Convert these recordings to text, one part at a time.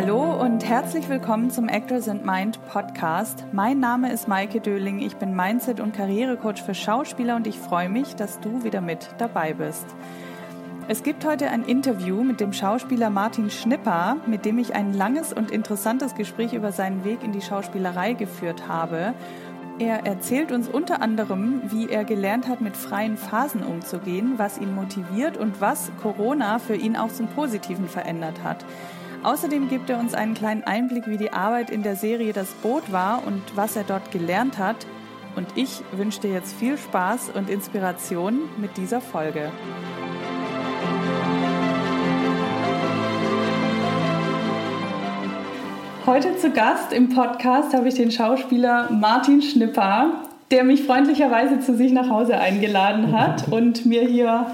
Hallo und herzlich willkommen zum Actors and Mind Podcast. Mein Name ist Maike Döling, ich bin Mindset- und Karrierecoach für Schauspieler und ich freue mich, dass du wieder mit dabei bist. Es gibt heute ein Interview mit dem Schauspieler Martin Schnipper, mit dem ich ein langes und interessantes Gespräch über seinen Weg in die Schauspielerei geführt habe. Er erzählt uns unter anderem, wie er gelernt hat, mit freien Phasen umzugehen, was ihn motiviert und was Corona für ihn auch zum Positiven verändert hat. Außerdem gibt er uns einen kleinen Einblick, wie die Arbeit in der Serie Das Boot war und was er dort gelernt hat. Und ich wünsche dir jetzt viel Spaß und Inspiration mit dieser Folge. Heute zu Gast im Podcast habe ich den Schauspieler Martin Schnipper, der mich freundlicherweise zu sich nach Hause eingeladen hat und mir hier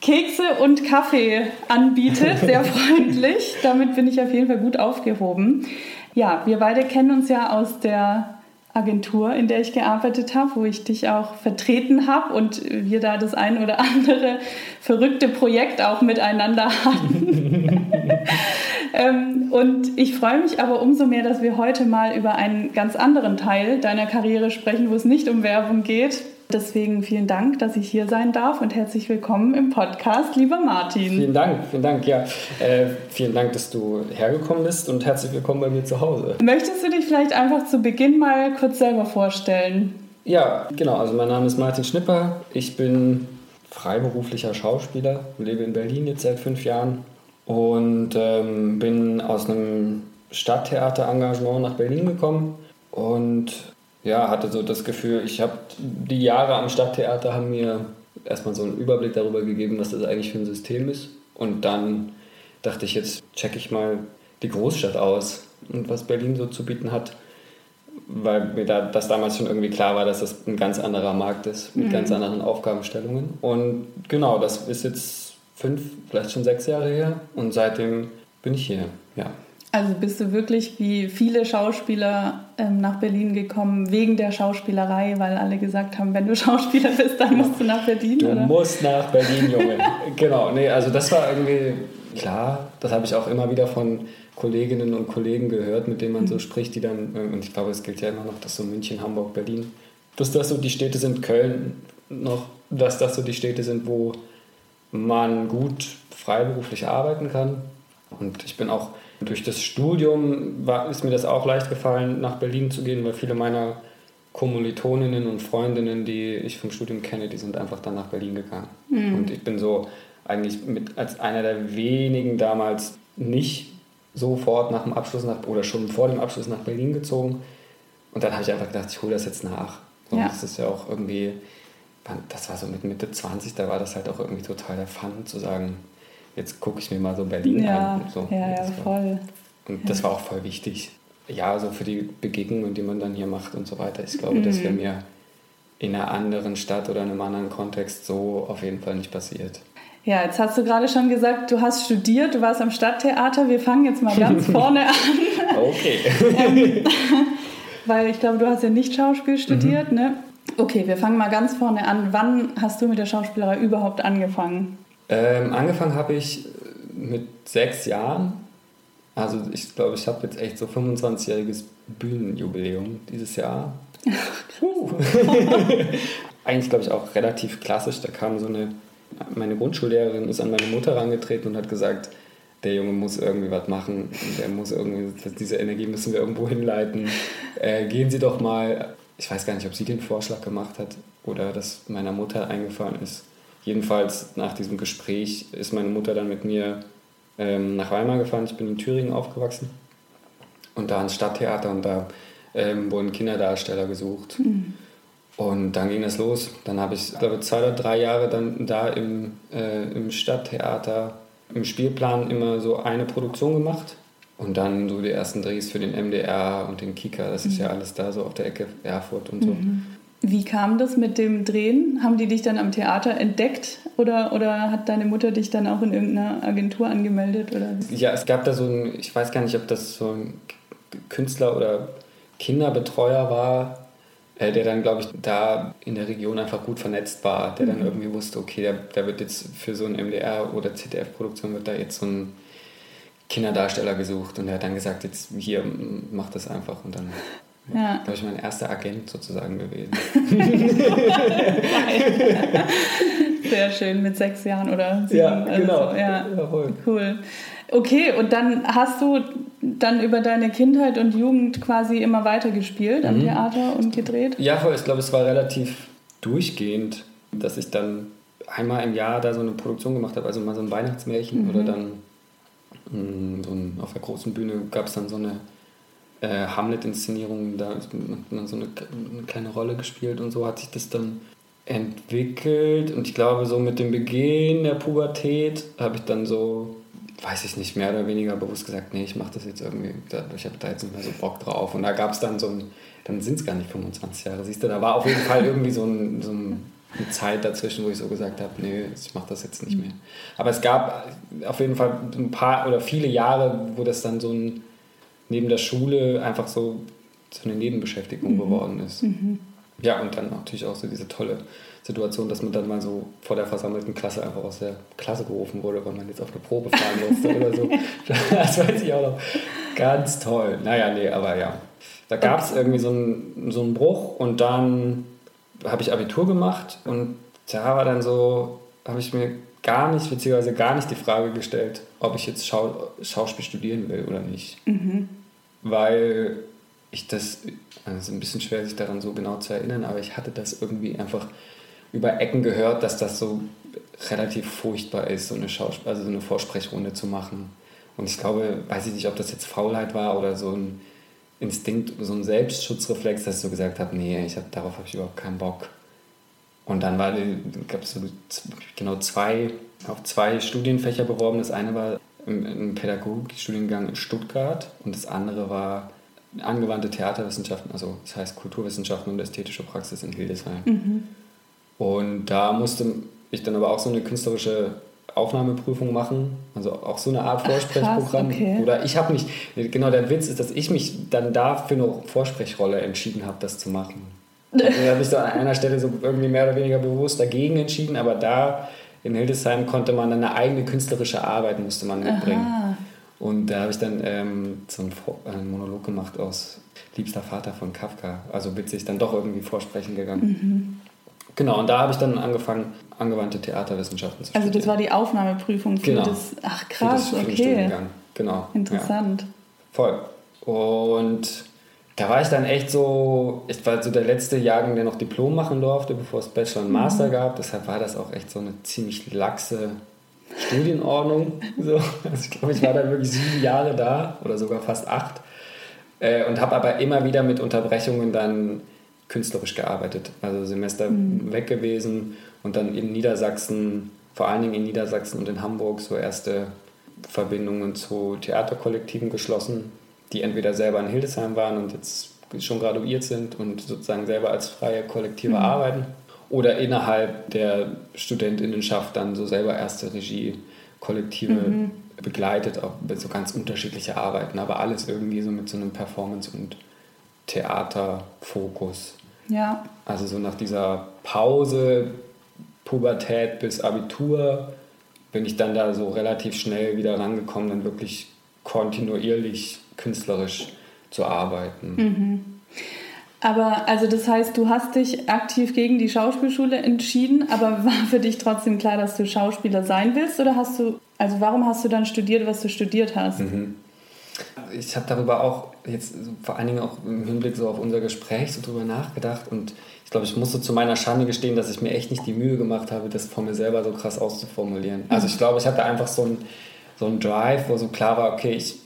Kekse und Kaffee anbietet, sehr freundlich. Damit bin ich auf jeden Fall gut aufgehoben. Ja, wir beide kennen uns ja aus der Agentur, in der ich gearbeitet habe, wo ich dich auch vertreten habe und wir da das ein oder andere verrückte Projekt auch miteinander hatten. ähm, und ich freue mich aber umso mehr, dass wir heute mal über einen ganz anderen Teil deiner Karriere sprechen, wo es nicht um Werbung geht. Deswegen vielen Dank, dass ich hier sein darf und herzlich willkommen im Podcast, lieber Martin. Vielen Dank, vielen Dank, ja. Äh, vielen Dank, dass du hergekommen bist und herzlich willkommen bei mir zu Hause. Möchtest du dich vielleicht einfach zu Beginn mal kurz selber vorstellen? Ja, genau. Also mein Name ist Martin Schnipper. Ich bin freiberuflicher Schauspieler, lebe in Berlin jetzt seit fünf Jahren und ähm, bin aus einem Stadttheater-Engagement nach Berlin gekommen und ja, hatte so das Gefühl, ich habe die Jahre am Stadttheater haben mir erstmal so einen Überblick darüber gegeben, was das eigentlich für ein System ist und dann dachte ich, jetzt checke ich mal die Großstadt aus und was Berlin so zu bieten hat, weil mir da, das damals schon irgendwie klar war, dass das ein ganz anderer Markt ist mit mhm. ganz anderen Aufgabenstellungen und genau, das ist jetzt fünf, vielleicht schon sechs Jahre her und seitdem bin ich hier, ja. Also bist du wirklich wie viele Schauspieler ähm, nach Berlin gekommen wegen der Schauspielerei, weil alle gesagt haben, wenn du Schauspieler bist, dann musst du nach Berlin, du oder? musst nach Berlin, Junge. genau, nee, also das war irgendwie klar, das habe ich auch immer wieder von Kolleginnen und Kollegen gehört, mit denen man so mhm. spricht, die dann, und ich glaube, es gilt ja immer noch, dass so München, Hamburg, Berlin, dass das so die Städte sind, Köln noch, dass das so die Städte sind, wo man gut freiberuflich arbeiten kann. Und ich bin auch durch das Studium, war, ist mir das auch leicht gefallen, nach Berlin zu gehen, weil viele meiner Kommilitoninnen und Freundinnen, die ich vom Studium kenne, die sind einfach dann nach Berlin gegangen. Mhm. Und ich bin so eigentlich mit, als einer der wenigen damals nicht sofort nach dem Abschluss nach, oder schon vor dem Abschluss nach Berlin gezogen. Und dann habe ich einfach gedacht, ich hole das jetzt nach. Und ja. das ist ja auch irgendwie das war so mit Mitte 20, da war das halt auch irgendwie total der Fun zu sagen, jetzt gucke ich mir mal so Berlin ja, an. So. Ja, ja, voll. Und das war auch voll wichtig. Ja, so für die Begegnungen, die man dann hier macht und so weiter. Ich glaube, mhm. das wäre mir in einer anderen Stadt oder in einem anderen Kontext so auf jeden Fall nicht passiert. Ja, jetzt hast du gerade schon gesagt, du hast studiert, du warst am Stadttheater. Wir fangen jetzt mal ganz vorne an. Okay. ähm, weil ich glaube, du hast ja nicht Schauspiel studiert, mhm. ne? Okay, wir fangen mal ganz vorne an. Wann hast du mit der Schauspielerei überhaupt angefangen? Ähm, angefangen habe ich mit sechs Jahren. Also ich glaube, ich habe jetzt echt so 25-jähriges Bühnenjubiläum dieses Jahr. Puh. Eigentlich glaube ich auch relativ klassisch. Da kam so eine, meine Grundschullehrerin ist an meine Mutter herangetreten und hat gesagt, der Junge muss irgendwie was machen, der muss irgendwie, diese Energie müssen wir irgendwo hinleiten. Äh, gehen Sie doch mal ich weiß gar nicht, ob sie den Vorschlag gemacht hat oder das meiner Mutter eingefallen ist. Jedenfalls nach diesem Gespräch ist meine Mutter dann mit mir ähm, nach Weimar gefahren. Ich bin in Thüringen aufgewachsen und da ins Stadttheater und da ähm, wurden Kinderdarsteller gesucht. Mhm. Und dann ging es los. Dann habe ich, glaube zwei oder drei Jahre dann da im, äh, im Stadttheater im Spielplan immer so eine Produktion gemacht. Und dann so die ersten Drehs für den MDR und den Kika, das ist mhm. ja alles da so auf der Ecke Erfurt und so. Mhm. Wie kam das mit dem Drehen? Haben die dich dann am Theater entdeckt oder, oder hat deine Mutter dich dann auch in irgendeiner Agentur angemeldet? Oder? Ja, es gab da so ein, ich weiß gar nicht, ob das so ein Künstler oder Kinderbetreuer war, äh, der dann, glaube ich, da in der Region einfach gut vernetzt war, der mhm. dann irgendwie wusste, okay, da, da wird jetzt für so ein MDR oder ZDF-Produktion wird da jetzt so ein Kinderdarsteller gesucht und er hat dann gesagt, jetzt hier, mach das einfach und dann ja. glaube ich, mein erster Agent sozusagen gewesen. Sehr schön, mit sechs Jahren oder sieben. Ja, genau. Also, ja. cool. Okay, und dann hast du dann über deine Kindheit und Jugend quasi immer weiter gespielt am mhm. Theater und gedreht? Ja, voll. Ich glaube, es war relativ durchgehend, dass ich dann einmal im Jahr da so eine Produktion gemacht habe, also mal so ein Weihnachtsmärchen mhm. oder dann mh, mm, so ein, auf der großen Bühne gab es dann so eine äh, Hamlet-Inszenierung, da hat man so eine, eine, kleine Rolle gespielt und so hat sich das dann entwickelt und ich glaube so mit dem Beginn der Pubertät habe ich dann so weiß ich nicht, mehr oder weniger bewusst gesagt, nee, ich mache das jetzt irgendwie, ich habe da jetzt nicht mehr so Bock drauf. Und da gab es dann so ein, dann sind es gar nicht 25 Jahre, siehst du, da war auf jeden Fall irgendwie so, ein, so ein, eine Zeit dazwischen, wo ich so gesagt habe, nee, ich mache das jetzt nicht mehr. Aber es gab auf jeden Fall ein paar oder viele Jahre, wo das dann so ein, neben der Schule einfach so, so eine Nebenbeschäftigung mhm. geworden ist. Mhm. Ja, und dann natürlich auch so diese tolle Situation, dass man dann mal so vor der versammelten Klasse einfach aus der Klasse gerufen wurde, weil man jetzt auf eine Probe fahren musste oder so. Das weiß ich auch noch. Ganz toll. Naja, nee, aber ja. Da gab es irgendwie so einen, so einen Bruch und dann habe ich Abitur gemacht und da war dann so, habe ich mir gar nicht, beziehungsweise gar nicht die Frage gestellt, ob ich jetzt Schau Schauspiel studieren will oder nicht. Mhm. Weil ich das, also es ist ein bisschen schwer, sich daran so genau zu erinnern, aber ich hatte das irgendwie einfach über Ecken gehört, dass das so relativ furchtbar ist, so eine, Schausp also so eine Vorsprechrunde zu machen. Und ich glaube, weiß ich nicht, ob das jetzt Faulheit war oder so ein Instinkt, so ein Selbstschutzreflex, dass ich so gesagt habe, nee, ich hab, darauf habe ich überhaupt keinen Bock. Und dann gab es so genau zwei, auf zwei Studienfächer beworben. Das eine war im Pädagogikstudiengang in Stuttgart und das andere war angewandte Theaterwissenschaften, also das heißt Kulturwissenschaften und ästhetische Praxis in Hildesheim. Mhm. Und da musste ich dann aber auch so eine künstlerische Aufnahmeprüfung machen, also auch so eine Art Vorsprechprogramm. Ach, okay. Oder ich habe mich, genau der Witz ist, dass ich mich dann da für eine Vorsprechrolle entschieden habe, das zu machen. Also da habe ich so an einer Stelle so irgendwie mehr oder weniger bewusst dagegen entschieden, aber da in Hildesheim konnte man dann eine eigene künstlerische Arbeit musste man mitbringen. Aha. Und da habe ich dann ähm, so einen, einen, Monolog gemacht aus Liebster Vater von Kafka. Also witzig, dann doch irgendwie vorsprechen gegangen. Mhm. Genau, und da habe ich dann angefangen, angewandte Theaterwissenschaften zu studieren. Also das war die Aufnahmeprüfung für genau. das, ach krass, für das okay. Genau. Interessant. Ja. Voll. Und da war ich dann echt so, ich war so der letzte Jahrgang, der noch Diplom machen durfte, bevor es Bachelor und Master mhm. gab. Deshalb war das auch echt so eine ziemlich laxe Studienordnung. so. Also ich glaube, ich war dann wirklich sieben Jahre da oder sogar fast acht. Äh, und habe aber immer wieder mit Unterbrechungen dann künstlerisch gearbeitet. Also Semester mhm. weg gewesen und dann in Niedersachsen, vor allen Dingen in Niedersachsen und in Hamburg, so erste Verbindungen zu Theaterkollektiven geschlossen, die entweder selber in Hildesheim waren und jetzt schon graduiert sind und sozusagen selber als freie Kollektive mhm. arbeiten oder innerhalb der Studentinnenschaft dann so selber erste Regie-Kollektive mhm. begleitet, auch so ganz unterschiedliche Arbeiten, aber alles irgendwie so mit so einem Performance- und Theaterfokus. Ja. Also so nach dieser Pause, Pubertät bis Abitur, bin ich dann da so relativ schnell wieder rangekommen, dann wirklich kontinuierlich künstlerisch zu arbeiten. Mhm. Aber also das heißt, du hast dich aktiv gegen die Schauspielschule entschieden, aber war für dich trotzdem klar, dass du Schauspieler sein willst? Oder hast du, also warum hast du dann studiert, was du studiert hast? Mhm ich habe darüber auch jetzt vor allen Dingen auch im Hinblick so auf unser Gespräch so drüber nachgedacht und ich glaube, ich musste zu meiner Schande gestehen, dass ich mir echt nicht die Mühe gemacht habe, das von mir selber so krass auszuformulieren. Also ich glaube, ich hatte einfach so einen so ein Drive, wo so klar war, okay, ich,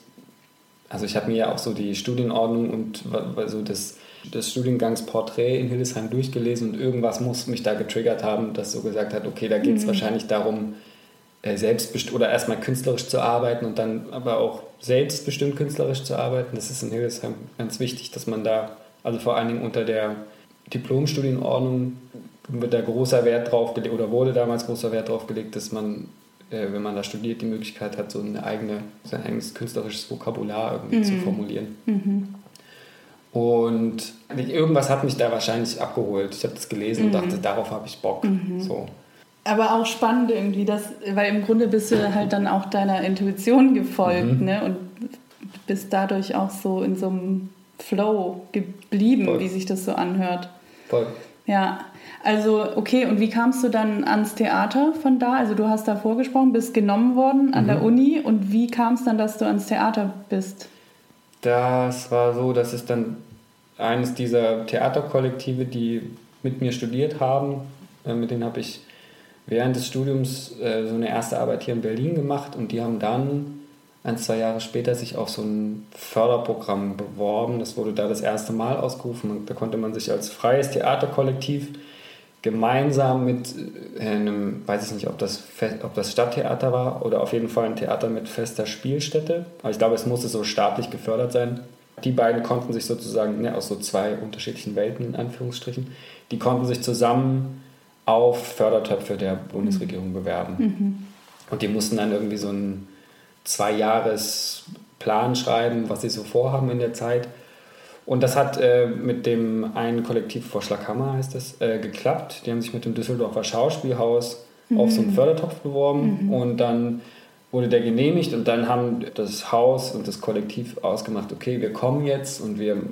also ich habe mir ja auch so die Studienordnung und so das, das Studiengangsporträt in Hildesheim durchgelesen und irgendwas muss mich da getriggert haben, das so gesagt hat, okay, da geht es mhm. wahrscheinlich darum, äh, selbstbestimmt oder erstmal künstlerisch zu arbeiten und dann aber auch selbstbestimmt künstlerisch zu arbeiten. Das ist in Hildesheim ganz wichtig, dass man da, also vor allen Dingen unter der Diplomstudienordnung wird da großer Wert drauf gelegt oder wurde damals großer Wert drauf gelegt, dass man, äh, wenn man da studiert, die Möglichkeit hat, so eine eigene, sein eigenes künstlerisches Vokabular irgendwie mhm. zu formulieren. Mhm. Und irgendwas hat mich da wahrscheinlich abgeholt. Ich habe das gelesen mhm. und dachte, darauf habe ich Bock. Mhm. So. Aber auch spannend irgendwie, dass, weil im Grunde bist du halt dann auch deiner Intuition gefolgt mhm. ne? und bist dadurch auch so in so einem Flow geblieben, Voll. wie sich das so anhört. Voll. Ja, also okay, und wie kamst du dann ans Theater von da? Also du hast da vorgesprochen, bist genommen worden an mhm. der Uni und wie kam es dann, dass du ans Theater bist? Das war so, dass es dann eines dieser Theaterkollektive, die mit mir studiert haben, äh, mit denen habe ich während des Studiums äh, so eine erste Arbeit hier in Berlin gemacht und die haben dann ein, zwei Jahre später sich auf so ein Förderprogramm beworben. Das wurde da das erste Mal ausgerufen. Da konnte man sich als freies Theaterkollektiv gemeinsam mit äh, einem, weiß ich nicht, ob das, ob das Stadttheater war oder auf jeden Fall ein Theater mit fester Spielstätte. Aber ich glaube, es musste so staatlich gefördert sein. Die beiden konnten sich sozusagen ne, aus so zwei unterschiedlichen Welten, in Anführungsstrichen, die konnten sich zusammen auf Fördertöpfe der Bundesregierung bewerben. Mhm. Und die mussten dann irgendwie so einen Zwei-Jahres-Plan schreiben, was sie so vorhaben in der Zeit. Und das hat äh, mit dem einen Kollektivvorschlag Hammer heißt das, äh, geklappt. Die haben sich mit dem Düsseldorfer Schauspielhaus mhm. auf so einen Fördertopf beworben mhm. und dann wurde der genehmigt und dann haben das Haus und das Kollektiv ausgemacht, okay, wir kommen jetzt und wir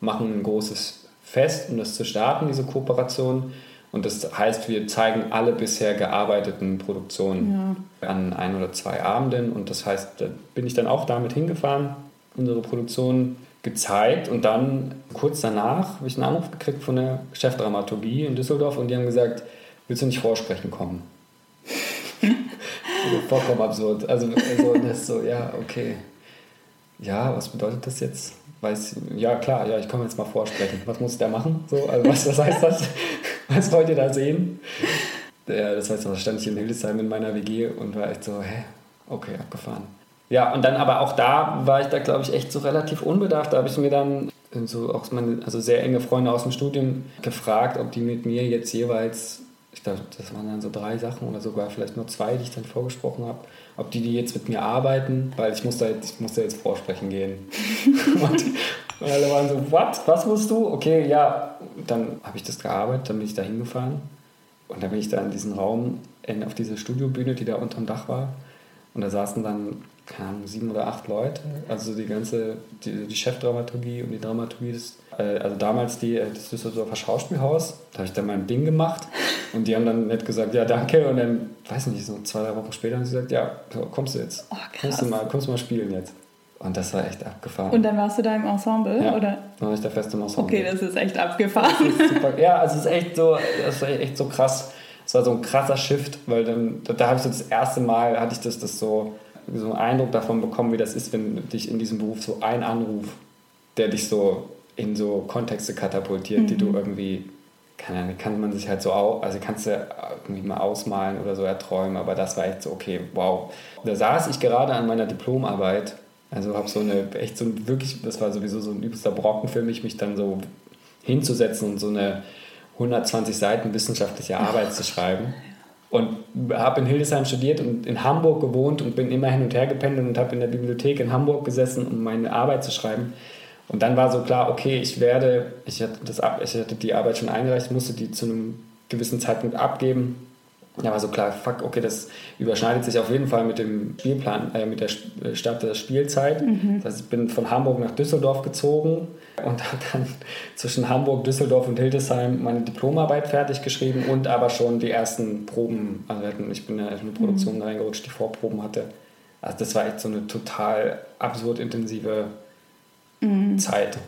machen ein großes Fest, um das zu starten, diese Kooperation. Und das heißt, wir zeigen alle bisher gearbeiteten Produktionen ja. an ein oder zwei Abenden. Und das heißt, da bin ich dann auch damit hingefahren, unsere Produktion gezeigt. Und dann kurz danach habe ich einen Anruf gekriegt von der Chefdramaturgie in Düsseldorf und die haben gesagt, willst du nicht vorsprechen kommen? vollkommen absurd. Also, also das ist so, ja, okay. Ja, was bedeutet das jetzt? Weiß, ja, klar, ja, ich komme jetzt mal vorsprechen. Was muss ich da machen? So, also was, was heißt das? Was wollt ihr da sehen? Das heißt, da stand ich in Hildesheim in meiner WG und war echt so, hä, okay, abgefahren. Ja, und dann aber auch da war ich da, glaube ich, echt so relativ unbedacht. Da habe ich mir dann so auch meine, also sehr enge Freunde aus dem Studium gefragt, ob die mit mir jetzt jeweils ich glaube, das waren dann so drei Sachen oder sogar vielleicht nur zwei, die ich dann vorgesprochen habe, ob die, die jetzt mit mir arbeiten, weil ich musste, jetzt, ich musste jetzt vorsprechen gehen. und, und alle waren so, what? Was musst du? Okay, ja. Dann habe ich das gearbeitet, dann bin ich da hingefahren und dann bin ich da in diesen Raum, in, auf diese Studiobühne, die da unterm Dach war und da saßen dann keine Ahnung, sieben oder acht Leute. Also die ganze, die, die Chefdramaturgie und die Dramaturgie, des, also damals die, äh, das Düsseldorfer Schauspielhaus, da habe ich dann mein Ding gemacht und die haben dann nett gesagt, ja danke und dann, weiß nicht, so zwei, drei Wochen später haben sie gesagt, ja, kommst du jetzt, oh, kommst, du mal, kommst du mal spielen jetzt. Und das war echt abgefahren. Und dann warst du da im Ensemble? Ja, oder? dann war ich da fest im Ensemble. Okay, das ist echt abgefahren. Ist super, ja, also es ist echt so, das ist echt so krass. Es war so ein krasser Shift, weil dann, da, da habe ich so das erste Mal, hatte ich das, das so, so einen Eindruck davon bekommen, wie das ist, wenn dich in diesem Beruf so ein Anruf, der dich so in so Kontexte katapultiert, mhm. die du mhm. irgendwie, kann, kann man sich halt so, also kannst du irgendwie mal ausmalen oder so erträumen, aber das war echt so, okay, wow. Da saß ich gerade an meiner Diplomarbeit, also habe so eine, echt so ein, wirklich, das war sowieso so ein übelster Brocken für mich, mich dann so hinzusetzen und so eine 120 Seiten wissenschaftliche Arbeit zu schreiben. Und habe in Hildesheim studiert und in Hamburg gewohnt und bin immer hin und her gependelt und habe in der Bibliothek in Hamburg gesessen, um meine Arbeit zu schreiben. Und dann war so klar, okay, ich werde, ich hatte, das, ich hatte die Arbeit schon eingereicht, musste die zu einem gewissen Zeitpunkt abgeben. Da war so klar, fuck, okay, das überschneidet sich auf jeden Fall mit dem Spielplan, äh, mit der Start der Spielzeit. Mhm. Das heißt, ich bin von Hamburg nach Düsseldorf gezogen und habe dann zwischen Hamburg, Düsseldorf und Hildesheim meine Diplomarbeit fertig geschrieben und aber schon die ersten Proben. Also ich bin ja in eine Produktion mhm. reingerutscht, die Vorproben hatte. Also das war echt so eine total absurd intensive mhm. Zeit.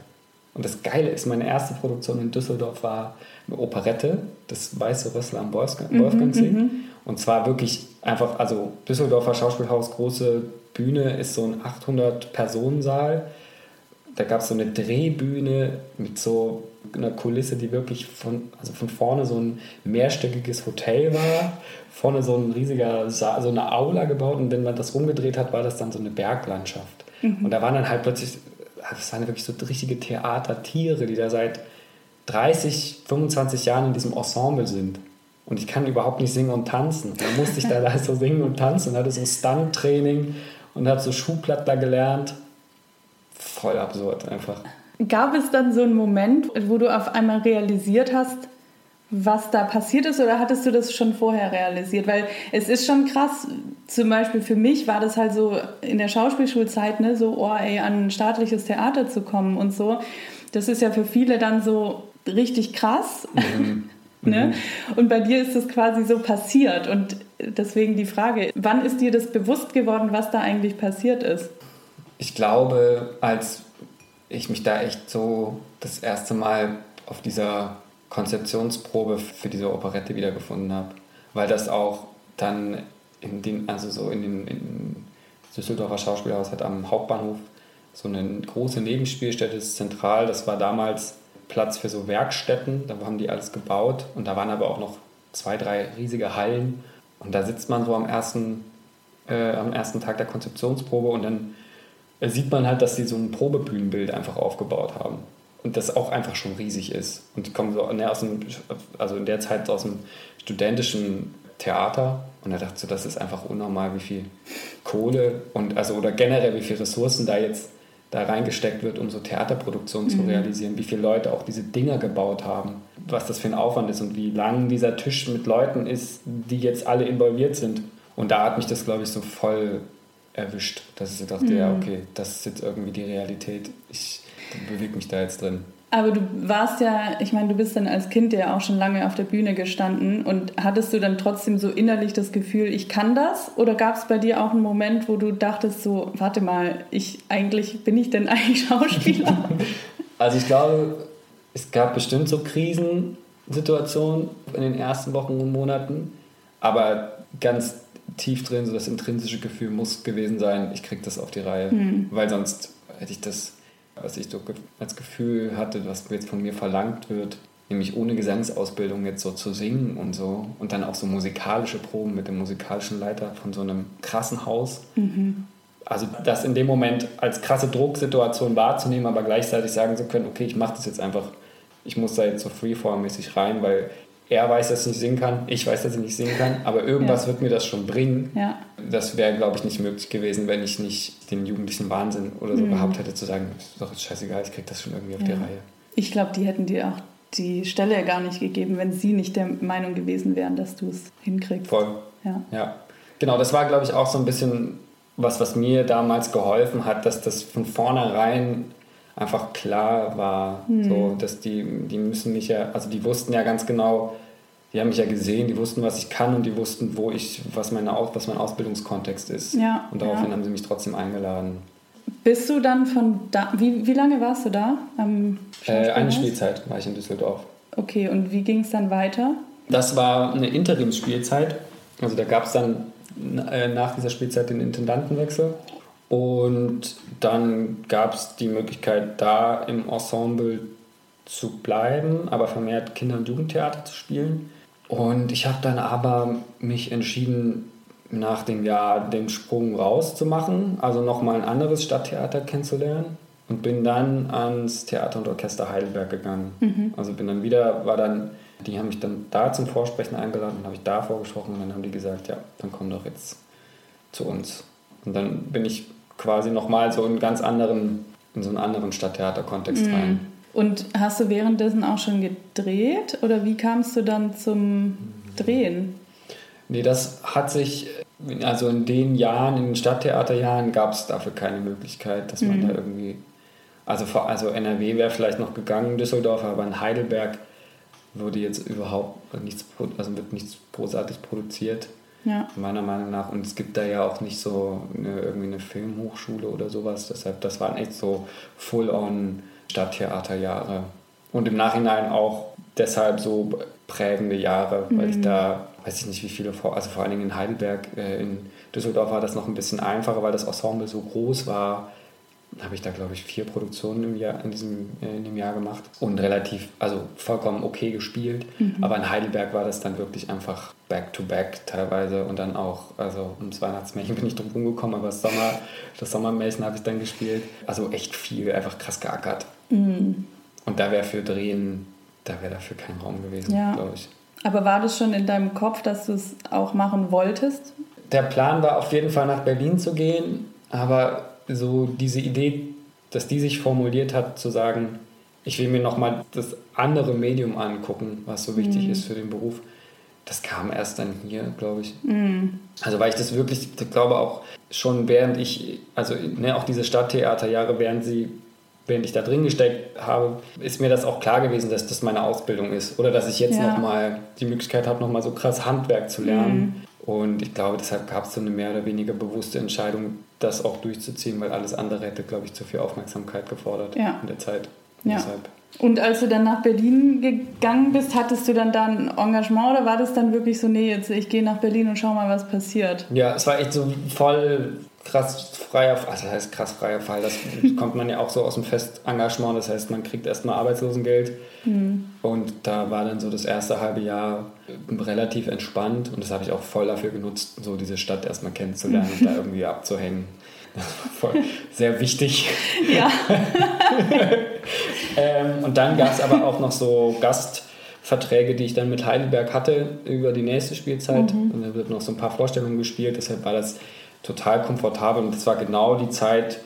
Und das Geile ist, meine erste Produktion in Düsseldorf war eine Operette, das Weiße Rössler am Wolfgang, Wolfgangsee. Mhm, mhm, und zwar wirklich einfach, also Düsseldorfer Schauspielhaus, große Bühne, ist so ein 800-Personensaal. Da gab es so eine Drehbühne mit so einer Kulisse, die wirklich von, also von vorne so ein mehrstöckiges Hotel war, vorne so ein riesiger Saal, so eine Aula gebaut und wenn man das rumgedreht hat, war das dann so eine Berglandschaft. Mhm. Und da waren dann halt plötzlich, das waren wirklich so richtige Theatertiere, die da seit 30, 25 Jahren in diesem Ensemble sind. Und ich kann überhaupt nicht singen und tanzen. Da musste ich da, da so singen und tanzen und hatte so Stunt-Training und habe so Schuhplattler gelernt. Voll absurd einfach. Gab es dann so einen Moment, wo du auf einmal realisiert hast, was da passiert ist oder hattest du das schon vorher realisiert? Weil es ist schon krass, zum Beispiel für mich war das halt so in der Schauspielschulzeit, ne, so, oh ey, an ein staatliches Theater zu kommen und so. Das ist ja für viele dann so richtig krass. Mhm. ne? Mhm. Und bei dir ist das quasi so passiert. Und deswegen die Frage, wann ist dir das bewusst geworden, was da eigentlich passiert ist? Ich glaube, als ich mich da echt so das erste Mal auf dieser Konzeptionsprobe für diese Operette wiedergefunden habe. Weil das auch dann in den, also so in den in Düsseldorfer Schauspielhaus hat am Hauptbahnhof so eine große Nebenspielstätte, ist zentral. Das war damals Platz für so Werkstätten, da haben die alles gebaut und da waren aber auch noch zwei, drei riesige Hallen. Und da sitzt man so am ersten, äh, am ersten Tag der Konzeptionsprobe und dann äh, sieht man halt, dass sie so ein Probebühnenbild einfach aufgebaut haben und das auch einfach schon riesig ist. Und die kommen so ne, aus dem, also in der Zeit aus dem studentischen Theater und er dachte so, das ist einfach unnormal, wie viel Kohle und also oder generell wie viel Ressourcen da jetzt da reingesteckt wird, um so Theaterproduktionen mhm. zu realisieren, wie viele Leute auch diese Dinger gebaut haben, was das für ein Aufwand ist und wie lang dieser Tisch mit Leuten ist, die jetzt alle involviert sind. Und da hat mich das, glaube ich, so voll erwischt, dass ich dachte, mhm. ja, okay, das ist jetzt irgendwie die Realität. Ich bewege mich da jetzt drin. Aber du warst ja, ich meine, du bist dann als Kind ja auch schon lange auf der Bühne gestanden und hattest du dann trotzdem so innerlich das Gefühl, ich kann das? Oder gab es bei dir auch einen Moment, wo du dachtest so, warte mal, ich eigentlich bin ich denn eigentlich Schauspieler? also ich glaube, es gab bestimmt so Krisensituationen in den ersten Wochen und Monaten, aber ganz tief drin, so das intrinsische Gefühl muss gewesen sein, ich krieg das auf die Reihe, hm. weil sonst hätte ich das was ich so als Gefühl hatte, was jetzt von mir verlangt wird, nämlich ohne Gesangsausbildung jetzt so zu singen und so und dann auch so musikalische Proben mit dem musikalischen Leiter von so einem krassen Haus. Mhm. Also das in dem Moment als krasse Drucksituation wahrzunehmen, aber gleichzeitig sagen zu können, okay, ich mache das jetzt einfach, ich muss da jetzt so freeform-mäßig rein, weil er weiß, dass ich nicht singen kann, ich weiß, dass ich nicht singen kann, aber irgendwas ja. wird mir das schon bringen. Ja. Das wäre, glaube ich, nicht möglich gewesen, wenn ich nicht den jugendlichen Wahnsinn oder so mhm. gehabt hätte, zu sagen, ist doch jetzt scheißegal, ich kriege das schon irgendwie auf ja. die Reihe. Ich glaube, die hätten dir auch die Stelle gar nicht gegeben, wenn sie nicht der Meinung gewesen wären, dass du es hinkriegst. Voll. Ja. ja. Genau, das war, glaube ich, auch so ein bisschen was, was mir damals geholfen hat, dass das von vornherein einfach klar war, mhm. so, dass die, die müssen mich ja, also die wussten ja ganz genau, die haben mich ja gesehen, die wussten, was ich kann und die wussten, wo ich, was, meine, was mein Ausbildungskontext ist. Ja, und daraufhin ja. haben sie mich trotzdem eingeladen. Bist du dann von da, wie, wie lange warst du da? Äh, eine Spielzeit war ich in Düsseldorf. Okay, und wie ging es dann weiter? Das war eine Interimsspielzeit. Also da gab es dann äh, nach dieser Spielzeit den Intendantenwechsel. Und dann gab es die Möglichkeit, da im Ensemble zu bleiben, aber vermehrt Kinder- und Jugendtheater zu spielen. Und ich habe dann aber mich entschieden, nach dem Jahr den Sprung rauszumachen, also nochmal ein anderes Stadttheater kennenzulernen und bin dann ans Theater und Orchester Heidelberg gegangen. Mhm. Also bin dann wieder, war dann, die haben mich dann da zum Vorsprechen eingeladen und habe ich da vorgesprochen und dann haben die gesagt, ja, dann komm doch jetzt zu uns. Und dann bin ich quasi nochmal so in ganz anderen, in so einen anderen Stadttheaterkontext mhm. rein. Und hast du währenddessen auch schon gedreht oder wie kamst du dann zum Drehen? Nee, das hat sich, also in den Jahren, in den Stadttheaterjahren gab es dafür keine Möglichkeit, dass man mhm. da irgendwie, also, also NRW wäre vielleicht noch gegangen, Düsseldorf, aber in Heidelberg würde jetzt überhaupt nichts, also wird nichts großartig produziert. Ja. Meiner Meinung nach. Und es gibt da ja auch nicht so eine, irgendwie eine Filmhochschule oder sowas. Deshalb, das waren echt so full-on Stadttheaterjahre. Und im Nachhinein auch deshalb so prägende Jahre, mhm. weil ich mhm. da, weiß ich nicht wie viele, also vor allen Dingen in Heidelberg, äh, in Düsseldorf war das noch ein bisschen einfacher, weil das Ensemble so groß war habe ich da, glaube ich, vier Produktionen im Jahr, in, diesem, äh, in dem Jahr gemacht und relativ, also vollkommen okay gespielt. Mhm. Aber in Heidelberg war das dann wirklich einfach back-to-back -back teilweise und dann auch, also ums Weihnachtsmärchen bin ich drum rumgekommen, aber das, Sommer, das Sommermärchen habe ich dann gespielt. Also echt viel, einfach krass geackert. Mhm. Und da wäre für Drehen, da wäre dafür kein Raum gewesen, ja. glaube ich. Aber war das schon in deinem Kopf, dass du es auch machen wolltest? Der Plan war auf jeden Fall nach Berlin zu gehen, aber so diese Idee, dass die sich formuliert hat, zu sagen, ich will mir nochmal das andere Medium angucken, was so wichtig mhm. ist für den Beruf. Das kam erst dann hier, glaube ich. Mhm. Also weil ich das wirklich, ich glaube auch schon während ich, also ne, auch diese Stadttheaterjahre, während sie während ich da drin gesteckt habe, ist mir das auch klar gewesen, dass das meine Ausbildung ist. Oder dass ich jetzt ja. nochmal die Möglichkeit habe, nochmal so krass Handwerk zu lernen. Und ich glaube, deshalb gab es so eine mehr oder weniger bewusste Entscheidung, das auch durchzuziehen, weil alles andere hätte, glaube ich, zu viel Aufmerksamkeit gefordert ja. in der Zeit. Ja. Deshalb. Und als du dann nach Berlin gegangen bist, hattest du dann da ein Engagement oder war das dann wirklich so, nee, jetzt ich gehe nach Berlin und schau mal, was passiert? Ja, es war echt so voll krass freier Fall, also das heißt krass freier Fall, das kommt man ja auch so aus dem Festengagement, das heißt, man kriegt erstmal Arbeitslosengeld mhm. und da war dann so das erste halbe Jahr relativ entspannt und das habe ich auch voll dafür genutzt, so diese Stadt erstmal kennenzulernen und da irgendwie abzuhängen. Das war voll sehr wichtig. Ja. ähm, und dann gab es aber auch noch so Gastverträge, die ich dann mit Heidelberg hatte über die nächste Spielzeit. Mhm. Und da wird noch so ein paar Vorstellungen gespielt. Deshalb war das total komfortabel. Und das war genau die Zeit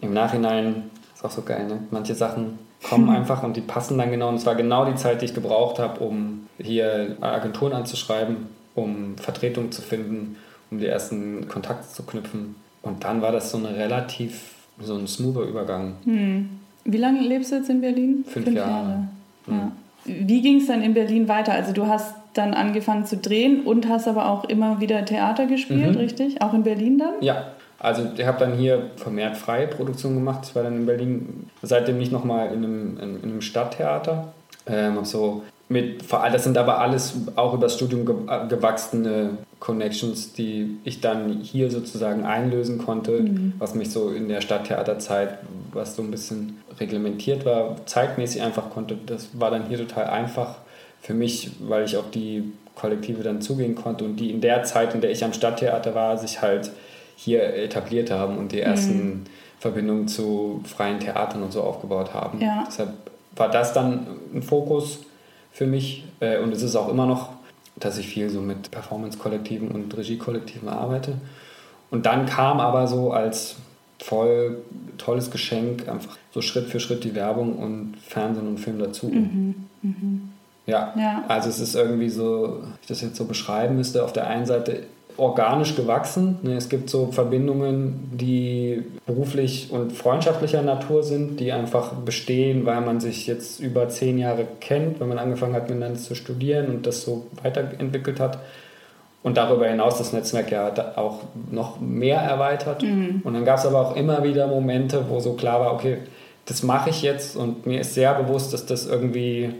im Nachhinein, ist auch so geil, ne? Manche Sachen kommen einfach und die passen dann genau. Und es war genau die Zeit, die ich gebraucht habe, um hier Agenturen anzuschreiben, um Vertretung zu finden, um die ersten Kontakte zu knüpfen. Und dann war das so eine relativ, so ein smoother Übergang. Hm. Wie lange lebst du jetzt in Berlin? Fünf, Fünf Jahre. Jahre. Ja. Wie ging es dann in Berlin weiter? Also du hast dann angefangen zu drehen und hast aber auch immer wieder Theater gespielt, mhm. richtig? Auch in Berlin dann? Ja, also ich habe dann hier vermehrt freie Produktion gemacht. Ich war dann in Berlin seitdem nicht nochmal in einem, in, in einem Stadttheater. Ähm, so mit, das sind aber alles auch über das Studium gewachsene Connections, die ich dann hier sozusagen einlösen konnte, mhm. was mich so in der Stadttheaterzeit, was so ein bisschen reglementiert war, zeitmäßig einfach konnte. Das war dann hier total einfach für mich, weil ich auf die Kollektive dann zugehen konnte und die in der Zeit, in der ich am Stadttheater war, sich halt hier etabliert haben und die mhm. ersten mhm. Verbindungen zu freien Theatern und so aufgebaut haben. Ja. Deshalb war das dann ein Fokus für mich äh, und es ist auch immer noch, dass ich viel so mit Performance-Kollektiven und Regie-Kollektiven arbeite. Und dann kam aber so als voll tolles Geschenk einfach so Schritt für Schritt die Werbung und Fernsehen und Film dazu. Mhm. Mhm. Ja. ja. Also es ist irgendwie so, ich das jetzt so beschreiben müsste, auf der einen Seite organisch gewachsen. Ne, es gibt so Verbindungen, die beruflich und freundschaftlicher Natur sind, die einfach bestehen, weil man sich jetzt über zehn Jahre kennt, wenn man angefangen hat, miteinander zu studieren und das so weiterentwickelt hat. Und darüber hinaus das Netzwerk ja auch noch mehr erweitert. Mhm. Und dann gab es aber auch immer wieder Momente, wo so klar war, okay, das mache ich jetzt und mir ist sehr bewusst, dass das irgendwie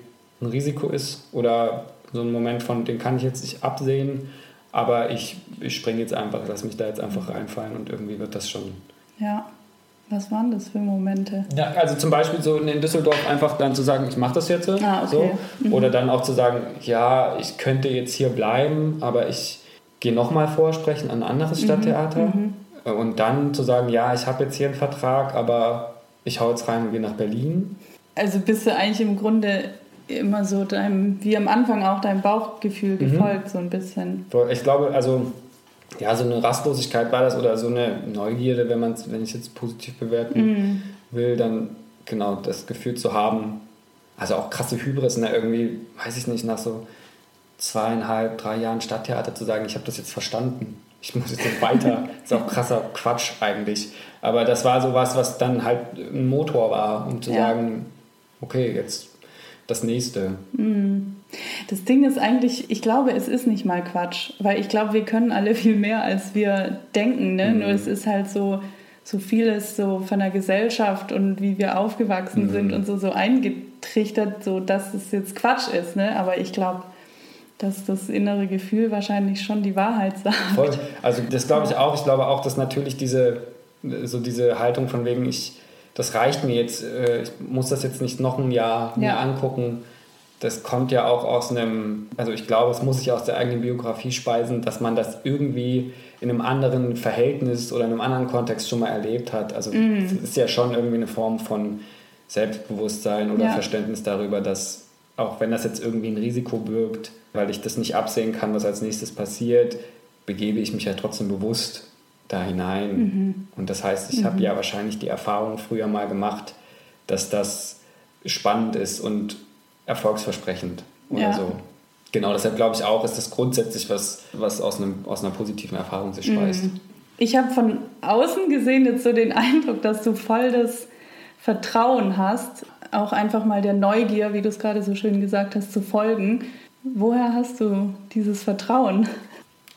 ein Risiko ist oder so ein Moment von, den kann ich jetzt nicht absehen, aber ich, ich springe jetzt einfach, lass mich da jetzt einfach reinfallen und irgendwie wird das schon. Ja. Was waren das für Momente? Ja, also zum Beispiel so in Düsseldorf einfach dann zu sagen, ich mache das jetzt ah, okay. so. Mhm. Oder dann auch zu sagen, ja, ich könnte jetzt hier bleiben, aber ich gehe nochmal vorsprechen an ein anderes mhm. Stadttheater. Mhm. Und dann zu sagen, ja, ich habe jetzt hier einen Vertrag, aber ich hau jetzt rein und gehe nach Berlin. Also bist du eigentlich im Grunde immer so deinem, wie am Anfang auch deinem Bauchgefühl mhm. gefolgt, mhm. so ein bisschen. Ich glaube, also ja, so eine Rastlosigkeit war das oder so eine Neugierde, wenn man wenn ich es jetzt positiv bewerten mhm. will, dann genau das Gefühl zu haben, also auch krasse Hybris, ne, irgendwie, weiß ich nicht, nach so zweieinhalb, drei Jahren Stadttheater zu sagen, ich habe das jetzt verstanden. Ich muss jetzt weiter. das ist auch krasser Quatsch eigentlich. Aber das war so was, was dann halt ein Motor war, um zu ja. sagen, okay, jetzt das nächste. Mhm. Das Ding ist eigentlich, ich glaube, es ist nicht mal Quatsch, weil ich glaube, wir können alle viel mehr, als wir denken. Ne? Mhm. Nur es ist halt so, so vieles so von der Gesellschaft und wie wir aufgewachsen mhm. sind und so, so eingetrichtert, so dass es jetzt Quatsch ist. Ne? Aber ich glaube, dass das innere Gefühl wahrscheinlich schon die Wahrheit sagt. Voll. Also das glaube ich auch. Ich glaube auch, dass natürlich diese, so diese Haltung von wegen, ich das reicht mir jetzt, äh, ich muss das jetzt nicht noch ein Jahr mir angucken. Das kommt ja auch aus einem, also ich glaube, es muss sich aus der eigenen Biografie speisen, dass man das irgendwie in einem anderen Verhältnis oder in einem anderen Kontext schon mal erlebt hat. Also mm. es ist ja schon irgendwie eine Form von Selbstbewusstsein oder ja. Verständnis darüber, dass auch wenn das jetzt irgendwie ein Risiko birgt, weil ich das nicht absehen kann, was als nächstes passiert, begebe ich mich ja trotzdem bewusst da hinein. Mhm. Und das heißt, ich mhm. habe ja wahrscheinlich die Erfahrung früher mal gemacht, dass das spannend ist und erfolgsversprechend oder Ja. so. Genau, deshalb glaube ich auch, ist das grundsätzlich was, was aus, einem, aus einer positiven Erfahrung sich speist. Ich habe von außen gesehen jetzt so den Eindruck, dass du voll das Vertrauen hast, auch einfach mal der Neugier, wie du es gerade so schön gesagt hast, zu folgen. Woher hast du dieses Vertrauen?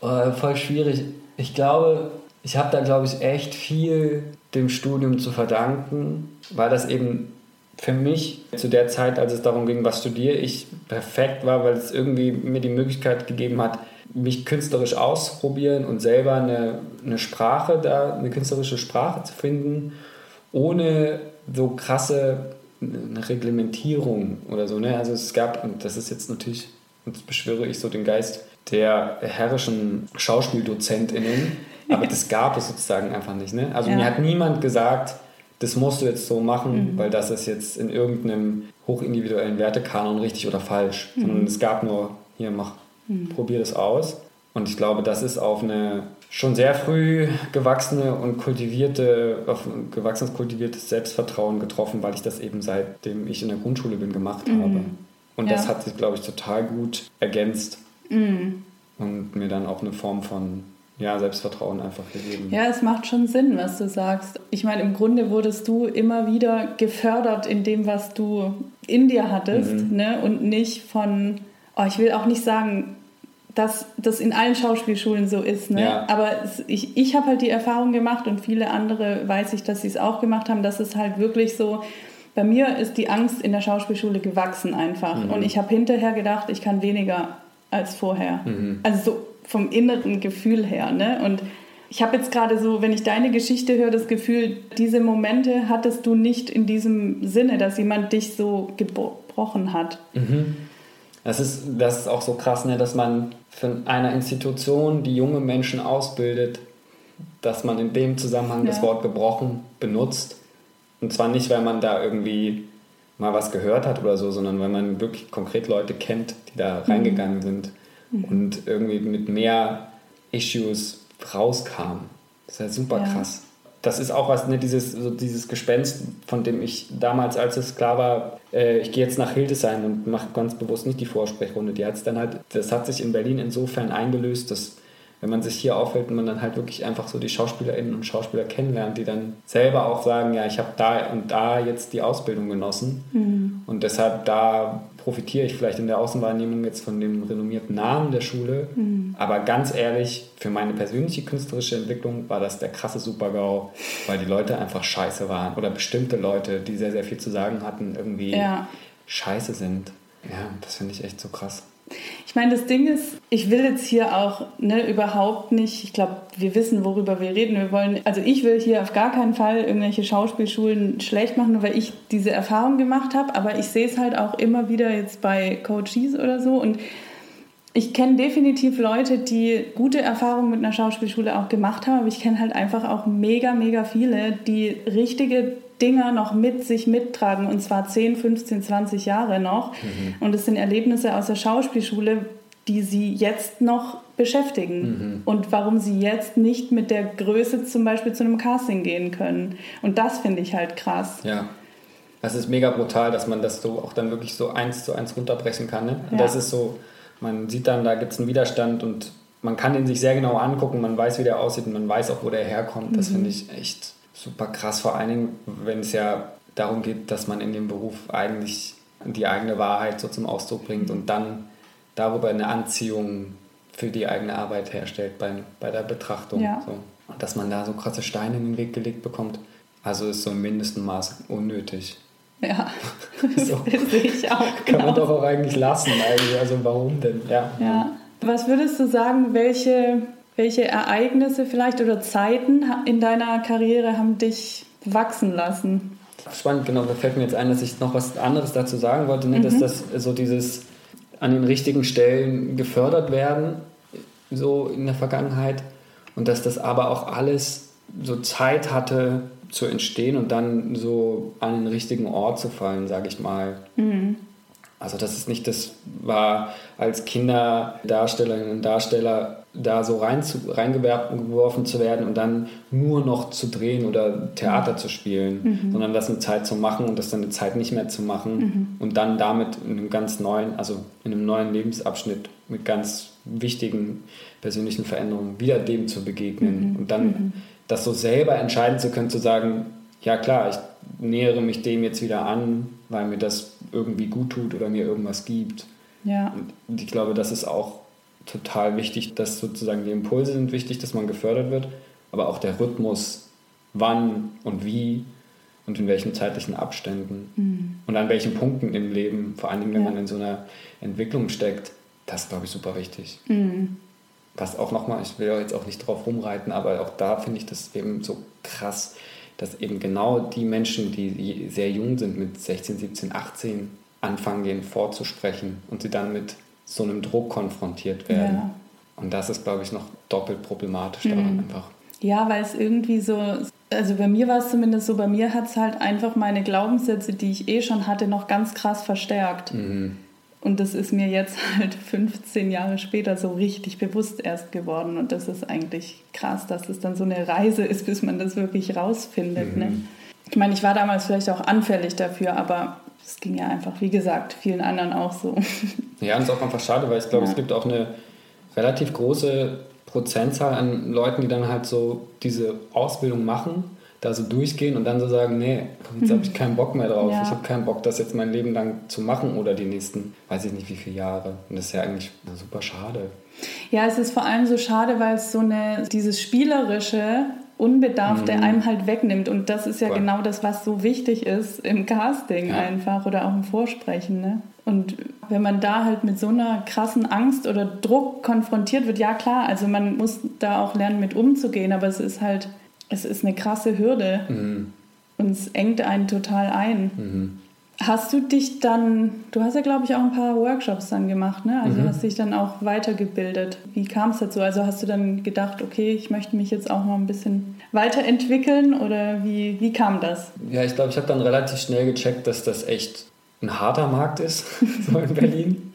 Äh, voll schwierig. Ich glaube, ich habe da, glaube ich, echt viel dem Studium zu verdanken, weil das eben für mich zu der Zeit, als es darum ging, was studiere ich, perfekt war, weil es irgendwie mir die Möglichkeit gegeben hat, mich künstlerisch auszuprobieren und selber eine, eine Sprache da, eine künstlerische Sprache zu finden, ohne so krasse eine Reglementierung oder so. Ne? Also es gab, und das ist jetzt natürlich, jetzt beschwöre ich so den Geist der herrischen SchauspieldozentInnen, aber das gab es sozusagen einfach nicht. Ne? Also Ja. mir hat niemand gesagt, das musst du jetzt so machen, weil das ist jetzt in irgendeinem hochindividuellen Wertekanon richtig oder falsch. Sondern es gab nur, hier, mach, probier das aus. Und ich glaube, das ist auf eine schon sehr früh gewachsene und kultivierte, auf ein gewachsenes, kultiviertes Selbstvertrauen getroffen, weil ich das eben seitdem ich in der Grundschule bin gemacht habe. Und das Ja. hat sich, glaube ich, total gut ergänzt und mir dann auch eine Form von ja, Selbstvertrauen einfach gegeben. Ja, es macht schon Sinn, was du sagst. Ich meine, im Grunde wurdest du immer wieder gefördert in dem, was du in dir hattest, Mhm. ne? und nicht von, oh, ich will auch nicht sagen, dass das in allen Schauspielschulen so ist, ne? Ja. aber ich, ich habe halt die Erfahrung gemacht und viele andere weiß ich, dass sie es auch gemacht haben, dass es halt wirklich so, bei mir ist die Angst in der Schauspielschule gewachsen einfach Mhm. und ich habe hinterher gedacht, ich kann weniger als vorher. Mhm. Also so vom inneren Gefühl her. Ne? Und ich habe jetzt gerade so, wenn ich deine Geschichte höre, das Gefühl, diese Momente hattest du nicht in diesem Sinne, dass jemand dich so gebrochen hat. Das ist, das ist auch so krass, ne, dass man von einer Institution, die junge Menschen ausbildet, dass man in dem Zusammenhang das Ja. Wort gebrochen benutzt. Und zwar nicht, weil man da irgendwie mal was gehört hat oder so, sondern weil man wirklich konkret Leute kennt, die da reingegangen sind und irgendwie mit mehr Issues rauskamen. Das ist ja super Ja. krass. Das ist auch was, ne, dieses, so dieses Gespenst, von dem ich damals, als es klar war, äh, ich gehe jetzt nach Hildesheim und mache ganz bewusst nicht die Vorsprechrunde. Die hat's dann halt, das hat sich in Berlin insofern eingelöst, dass wenn man sich hier aufhält und man dann halt wirklich einfach so die SchauspielerInnen und Schauspieler kennenlernt, die dann selber auch sagen, ja, ich habe da und da jetzt die Ausbildung genossen und deshalb da profitiere ich vielleicht in der Außenwahrnehmung jetzt von dem renommierten Namen der Schule. Aber ganz ehrlich, für meine persönliche künstlerische Entwicklung war das der krasse Super-GAU, weil die Leute einfach scheiße waren oder bestimmte Leute, die sehr, sehr viel zu sagen hatten, irgendwie Ja. scheiße sind. Ja, das finde ich echt so krass. Ich meine, das Ding ist, ich will jetzt hier auch ne, überhaupt nicht, ich glaube, wir wissen, worüber wir reden. Wir wollen, also ich will hier auf gar keinen Fall irgendwelche Schauspielschulen schlecht machen, nur weil ich diese Erfahrung gemacht habe. Aber ich sehe es halt auch immer wieder jetzt bei Coaches oder so. Und ich kenne definitiv Leute, die gute Erfahrungen mit einer Schauspielschule auch gemacht haben, aber ich kenne halt einfach auch mega, mega viele, die richtige Dinger noch mit sich mittragen und zwar 10, 15, 20 Jahre noch. Und es sind Erlebnisse aus der Schauspielschule, die sie jetzt noch beschäftigen und warum sie jetzt nicht mit der Größe zum Beispiel zu einem Casting gehen können. Und das finde ich halt krass. Ja. Das ist mega brutal, dass man das so auch dann wirklich so eins zu eins runterbrechen kann. Ne? Und Ja. das ist so, man sieht dann, da gibt es einen Widerstand und man kann den sich sehr genau angucken, man weiß, wie der aussieht und man weiß auch, wo der herkommt. Das finde ich echt super krass, vor allen Dingen, wenn es ja darum geht, dass man in dem Beruf eigentlich die eigene Wahrheit so zum Ausdruck bringt und dann darüber eine Anziehung für die eigene Arbeit herstellt bei, bei der Betrachtung. Ja. So. Und dass man da so krasse Steine in den Weg gelegt bekommt, also ist so im mindesten Maß unnötig. Ja, So. das sehe ich auch. Kann Genau. man doch auch eigentlich lassen, eigentlich. Also warum denn? Ja. Ja. Was würdest du sagen, welche, welche Ereignisse vielleicht oder Zeiten in deiner Karriere haben dich wachsen lassen? Spannend, genau. Da fällt mir jetzt ein, dass ich noch was anderes dazu sagen wollte, ne? dass das so dieses an den richtigen Stellen gefördert werden, so in der Vergangenheit. Und dass das aber auch alles so Zeit hatte zu entstehen und dann so an den richtigen Ort zu fallen, sage ich mal. Also dass es nicht das war, als Kinderdarstellerinnen und Darsteller da so rein zu, reingeworfen zu werden und dann nur noch zu drehen oder Theater zu spielen, mhm. sondern das eine Zeit zu machen und das dann eine Zeit nicht mehr zu machen mhm. und dann damit in einem ganz neuen, also in einem neuen Lebensabschnitt mit ganz wichtigen persönlichen Veränderungen wieder dem zu begegnen mhm. und dann mhm. das so selber entscheiden zu können, zu sagen, ja klar, ich nähere mich dem jetzt wieder an, weil mir das irgendwie gut tut oder mir irgendwas gibt. Ja. Und ich glaube, das ist auch total wichtig, dass sozusagen die Impulse sind wichtig, dass man gefördert wird, aber auch der Rhythmus, wann und wie und in welchen zeitlichen Abständen mhm. und an welchen Punkten im Leben, vor allem wenn ja. man in so einer Entwicklung steckt, das ist, glaube ich, super wichtig. Mhm. Was auch nochmal, ich will jetzt auch nicht drauf rumreiten, aber auch da finde ich das eben so krass, dass eben genau die Menschen, die sehr jung sind, mit 16, 17, 18, anfangen, denen vorzusprechen und sie dann mit so einem Druck konfrontiert werden. Ja. Und das ist, glaube ich, noch doppelt problematisch daran mhm. einfach. Ja, weil es irgendwie so, also bei mir war es zumindest so, bei mir hat es halt einfach meine Glaubenssätze, die ich eh schon hatte, noch ganz krass verstärkt. Mhm. Und das ist mir jetzt halt 15 Jahre später so richtig bewusst erst geworden. Und das ist eigentlich krass, dass es dann so eine Reise ist, bis man das wirklich rausfindet. Ne? Mhm. Ne? Ich meine, ich war damals vielleicht auch anfällig dafür, aber es ging ja einfach, wie gesagt, vielen anderen auch so. Ja, und es ist auch einfach schade, weil ich glaube, ja. es gibt auch eine relativ große Prozentzahl an Leuten, die dann halt so diese Ausbildung machen da so durchgehen und dann so sagen, nee, jetzt habe ich keinen Bock mehr drauf. Ja. Ich habe keinen Bock, das jetzt mein Leben lang zu machen oder die nächsten, weiß ich nicht wie viele Jahre. Und das ist ja eigentlich super schade. Ja, es ist vor allem so schade, weil es so eine, dieses Spielerische, Unbedarfte mhm. einem halt wegnimmt. Und das ist ja Voll. genau das, was so wichtig ist im Casting ja. einfach oder auch im Vorsprechen. Ne? Und wenn man da halt mit so einer krassen Angst oder Druck konfrontiert wird, ja klar, also man muss da auch lernen, mit umzugehen, aber es ist halt es ist eine krasse Hürde mhm. und es engt einen total ein. Mhm. Hast du dich dann, du hast ja glaube ich auch ein paar Workshops dann gemacht, ne? Also mhm. hast dich dann auch weitergebildet. Wie kam es dazu? Also hast du dann gedacht, okay, ich möchte mich jetzt auch mal ein bisschen weiterentwickeln oder wie, wie kam das? Ja, ich glaube, ich habe dann relativ schnell gecheckt, dass das echt ein harter Markt ist, so in Berlin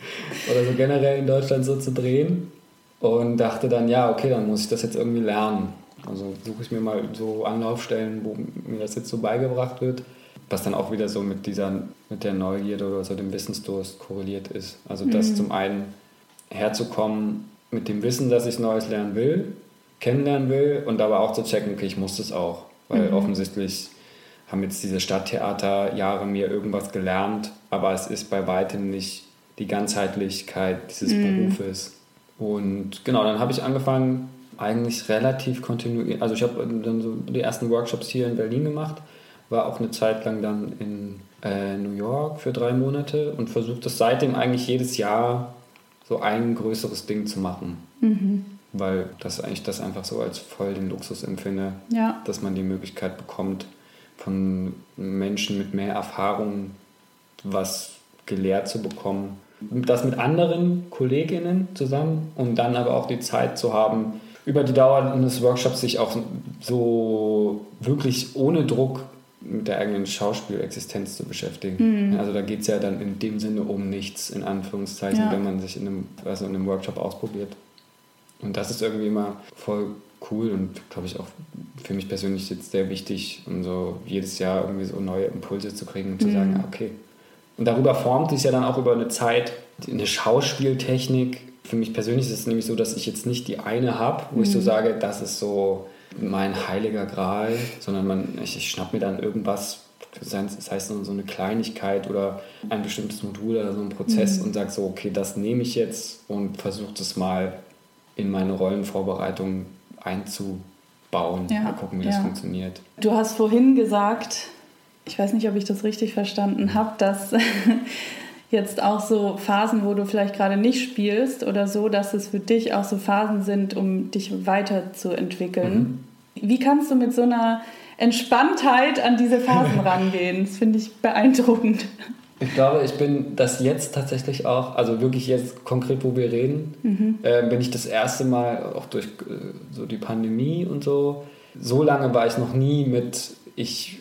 oder so generell in Deutschland so zu drehen. Und dachte dann, ja, okay, dann muss ich das jetzt irgendwie lernen. Also suche ich mir mal so Anlaufstellen, wo mir das jetzt so beigebracht wird, was dann auch wieder so mit dieser, mit der Neugierde oder so dem Wissensdurst korreliert ist. Also mhm. das zum einen herzukommen mit dem Wissen, dass ich Neues lernen will, kennenlernen will und aber auch zu checken, okay, ich muss das auch. Weil mhm. offensichtlich haben jetzt diese Stadttheater-Jahre mir irgendwas gelernt, aber es ist bei weitem nicht die Ganzheitlichkeit dieses mhm. Berufes. Und genau, dann habe ich angefangen, eigentlich relativ kontinuierlich. Also ich habe dann so die ersten Workshops hier in Berlin gemacht, war auch eine Zeit lang dann in äh, New York für drei Monate und versucht das seitdem eigentlich jedes Jahr so ein größeres Ding zu machen. Mhm. Weil das eigentlich das einfach so als voll den Luxus empfinde, ja. dass man die Möglichkeit bekommt, von Menschen mit mehr Erfahrung was gelehrt zu bekommen. Das mit anderen Kolleginnen zusammen und dann aber auch die Zeit zu haben, über die Dauer eines Workshops sich auch so wirklich ohne Druck mit der eigenen Schauspielexistenz zu beschäftigen. Mhm. Also da geht es ja dann in dem Sinne um nichts, in Anführungszeichen, ja. wenn man sich in einem, also in einem Workshop ausprobiert. Und das ist irgendwie immer voll cool und glaube ich auch für mich persönlich jetzt sehr wichtig, um so jedes Jahr irgendwie so neue Impulse zu kriegen und zu mhm. sagen, okay. Und darüber formt sich ja dann auch über eine Zeit eine Schauspieltechnik, für mich persönlich ist es nämlich so, dass ich jetzt nicht die eine habe, wo mhm. ich so mhm. sage, das ist so mein heiliger Gral, sondern man, ich, ich schnapp mir dann irgendwas, das heißt so eine Kleinigkeit oder ein bestimmtes Modul oder so ein Prozess mhm. und sage so, okay, das nehme ich jetzt und versuche das mal in meine Rollenvorbereitung einzubauen. Ja, mal gucken, wie ja. das funktioniert. Du hast vorhin gesagt, ich weiß nicht, ob ich das richtig verstanden habe, dass jetzt auch so Phasen, wo du vielleicht gerade nicht spielst oder so, dass es für dich auch so Phasen sind, um dich weiterzuentwickeln. Mhm. Wie kannst du mit so einer Entspanntheit an diese Phasen rangehen? Das finde ich beeindruckend. Ich glaube, ich bin das jetzt tatsächlich auch, also wirklich jetzt konkret, wo wir reden, mhm. äh, bin ich das erste Mal auch durch äh, so die Pandemie und so. So lange war ich noch nie mit, ich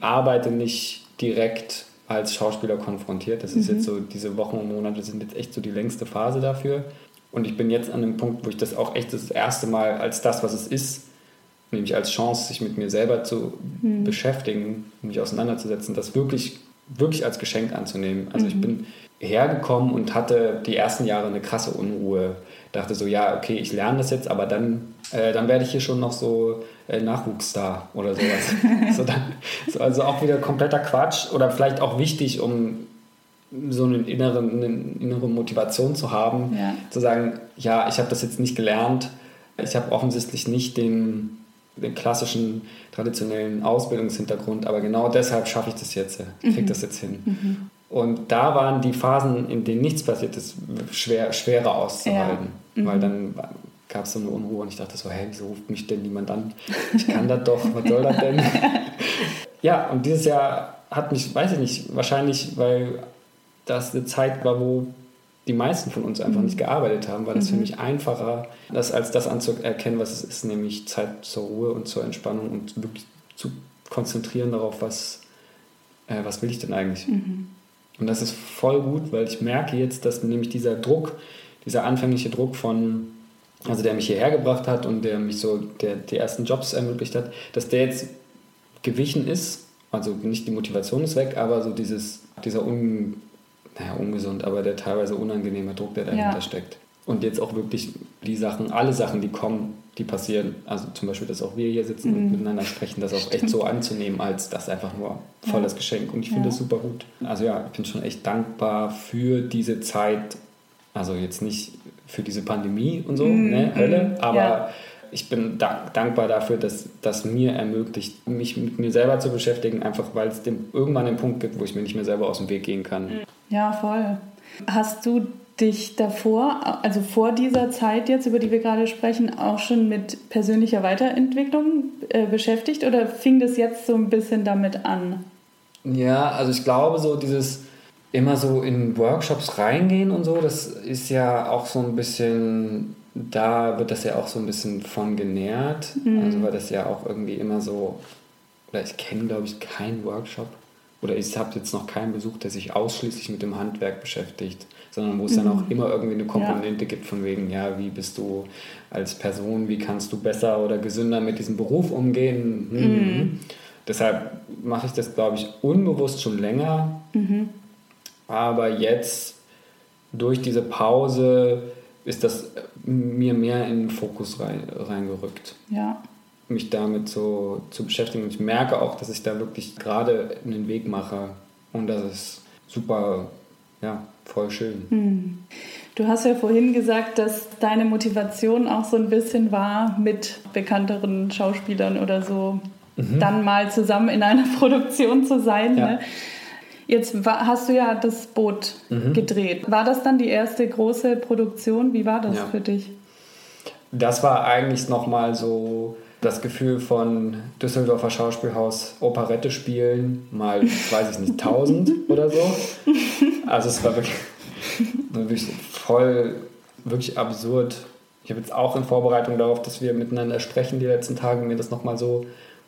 arbeite nicht direkt als Schauspieler konfrontiert. Das ist jetzt so, diese Wochen und Monate sind jetzt echt so die längste Phase dafür. Und ich bin jetzt an dem Punkt, wo ich das auch echt das erste Mal als das, was es ist, nämlich als Chance, sich mit mir selber zu mhm. beschäftigen, mich auseinanderzusetzen, das wirklich, wirklich als Geschenk anzunehmen. Also mhm. ich bin hergekommen und hatte die ersten Jahre eine krasse Unruhe. Dachte so, ja, okay, ich lerne das jetzt, aber dann, äh, dann werde ich hier schon noch so äh, Nachwuchsstar oder sowas. so dann, so, also auch wieder kompletter Quatsch oder vielleicht auch wichtig, um so eine innere, eine innere Motivation zu haben, ja. zu sagen, ja, ich habe das jetzt nicht gelernt, ich habe offensichtlich nicht den, den klassischen traditionellen Ausbildungshintergrund, aber genau deshalb schaffe ich das jetzt, kriege mhm. das jetzt hin. Mhm. Und da waren die Phasen, in denen nichts passiert ist, schwer, schwerer auszuhalten, ja. mhm. weil dann gab es so eine Unruhe und ich dachte so, hey, wieso ruft mich denn niemand an? Ich kann das doch, was soll das denn? ja, und dieses Jahr hat mich, weiß ich nicht, wahrscheinlich, weil das eine Zeit war, wo die meisten von uns einfach mhm. nicht gearbeitet haben, war das mhm. für mich einfacher, das als das anzuerkennen, was es ist, nämlich Zeit zur Ruhe und zur Entspannung und wirklich zu konzentrieren darauf, was, äh, was will ich denn eigentlich. Mhm. Und das ist voll gut, weil ich merke jetzt, dass nämlich dieser Druck, dieser anfängliche Druck von, also der mich hierher gebracht hat und der mich so der, die ersten Jobs ermöglicht hat, dass der jetzt gewichen ist. Also nicht die Motivation ist weg, aber so dieses, dieser un, naja, ungesund, aber der teilweise unangenehme Druck, der dahinter ja. steckt. Und jetzt auch wirklich die Sachen, alle Sachen, die kommen, die passieren, also zum Beispiel, dass auch wir hier sitzen mhm. und miteinander sprechen, das auch echt so anzunehmen, als das einfach nur voll das Geschenk. Und ich finde ja. das super gut. Also ja, ich bin schon echt dankbar für diese Zeit, also jetzt nicht für diese Pandemie und so, mhm. ne, Hölle, aber ja. Ich bin dank, dankbar dafür, dass das mir ermöglicht, mich mit mir selber zu beschäftigen, einfach weil es dem, irgendwann einen Punkt gibt, wo ich mir nicht mehr selber aus dem Weg gehen kann. Ja, voll. Hast du dich davor, also vor dieser Zeit jetzt, über die wir gerade sprechen, auch schon mit persönlicher Weiterentwicklung äh, beschäftigt oder fing das jetzt so ein bisschen damit an? Ja, also ich glaube so dieses immer so in Workshops reingehen und so, das ist ja auch so ein bisschen, da wird das ja auch so ein bisschen von genährt. Mhm. Also weil das ja auch irgendwie immer so, oder ich kenne glaube ich keinen Workshop oder ich habe jetzt noch keinen besucht, der sich ausschließlich mit dem Handwerk beschäftigt sondern wo es mhm. dann auch immer irgendwie eine Komponente ja. gibt von wegen, ja, wie bist du als Person, wie kannst du besser oder gesünder mit diesem Beruf umgehen. Mhm. Mhm. Deshalb mache ich das, glaube ich, unbewusst schon länger, mhm. aber jetzt durch diese Pause ist das mir mehr in den Fokus rein, reingerückt. Ja mich damit so zu beschäftigen. Und ich merke auch, dass ich da wirklich gerade einen Weg mache. Und das ist super, ja, voll schön. Hm. Du hast ja vorhin gesagt, dass deine Motivation auch so ein bisschen war, mit bekannteren Schauspielern oder so mhm. dann mal zusammen in einer Produktion zu sein. Ja. Ne? Jetzt war, hast du ja das Boot mhm. gedreht. War das dann die erste große Produktion? Wie war das ja. für dich? Das war eigentlich nochmal so das Gefühl von Düsseldorfer Schauspielhaus Operette spielen, mal, weiß ich nicht, 1000 oder so. Also es war wirklich, wirklich voll, wirklich absurd. Ich habe jetzt auch in Vorbereitung darauf, dass wir miteinander sprechen, die letzten Tage, mir das nochmal so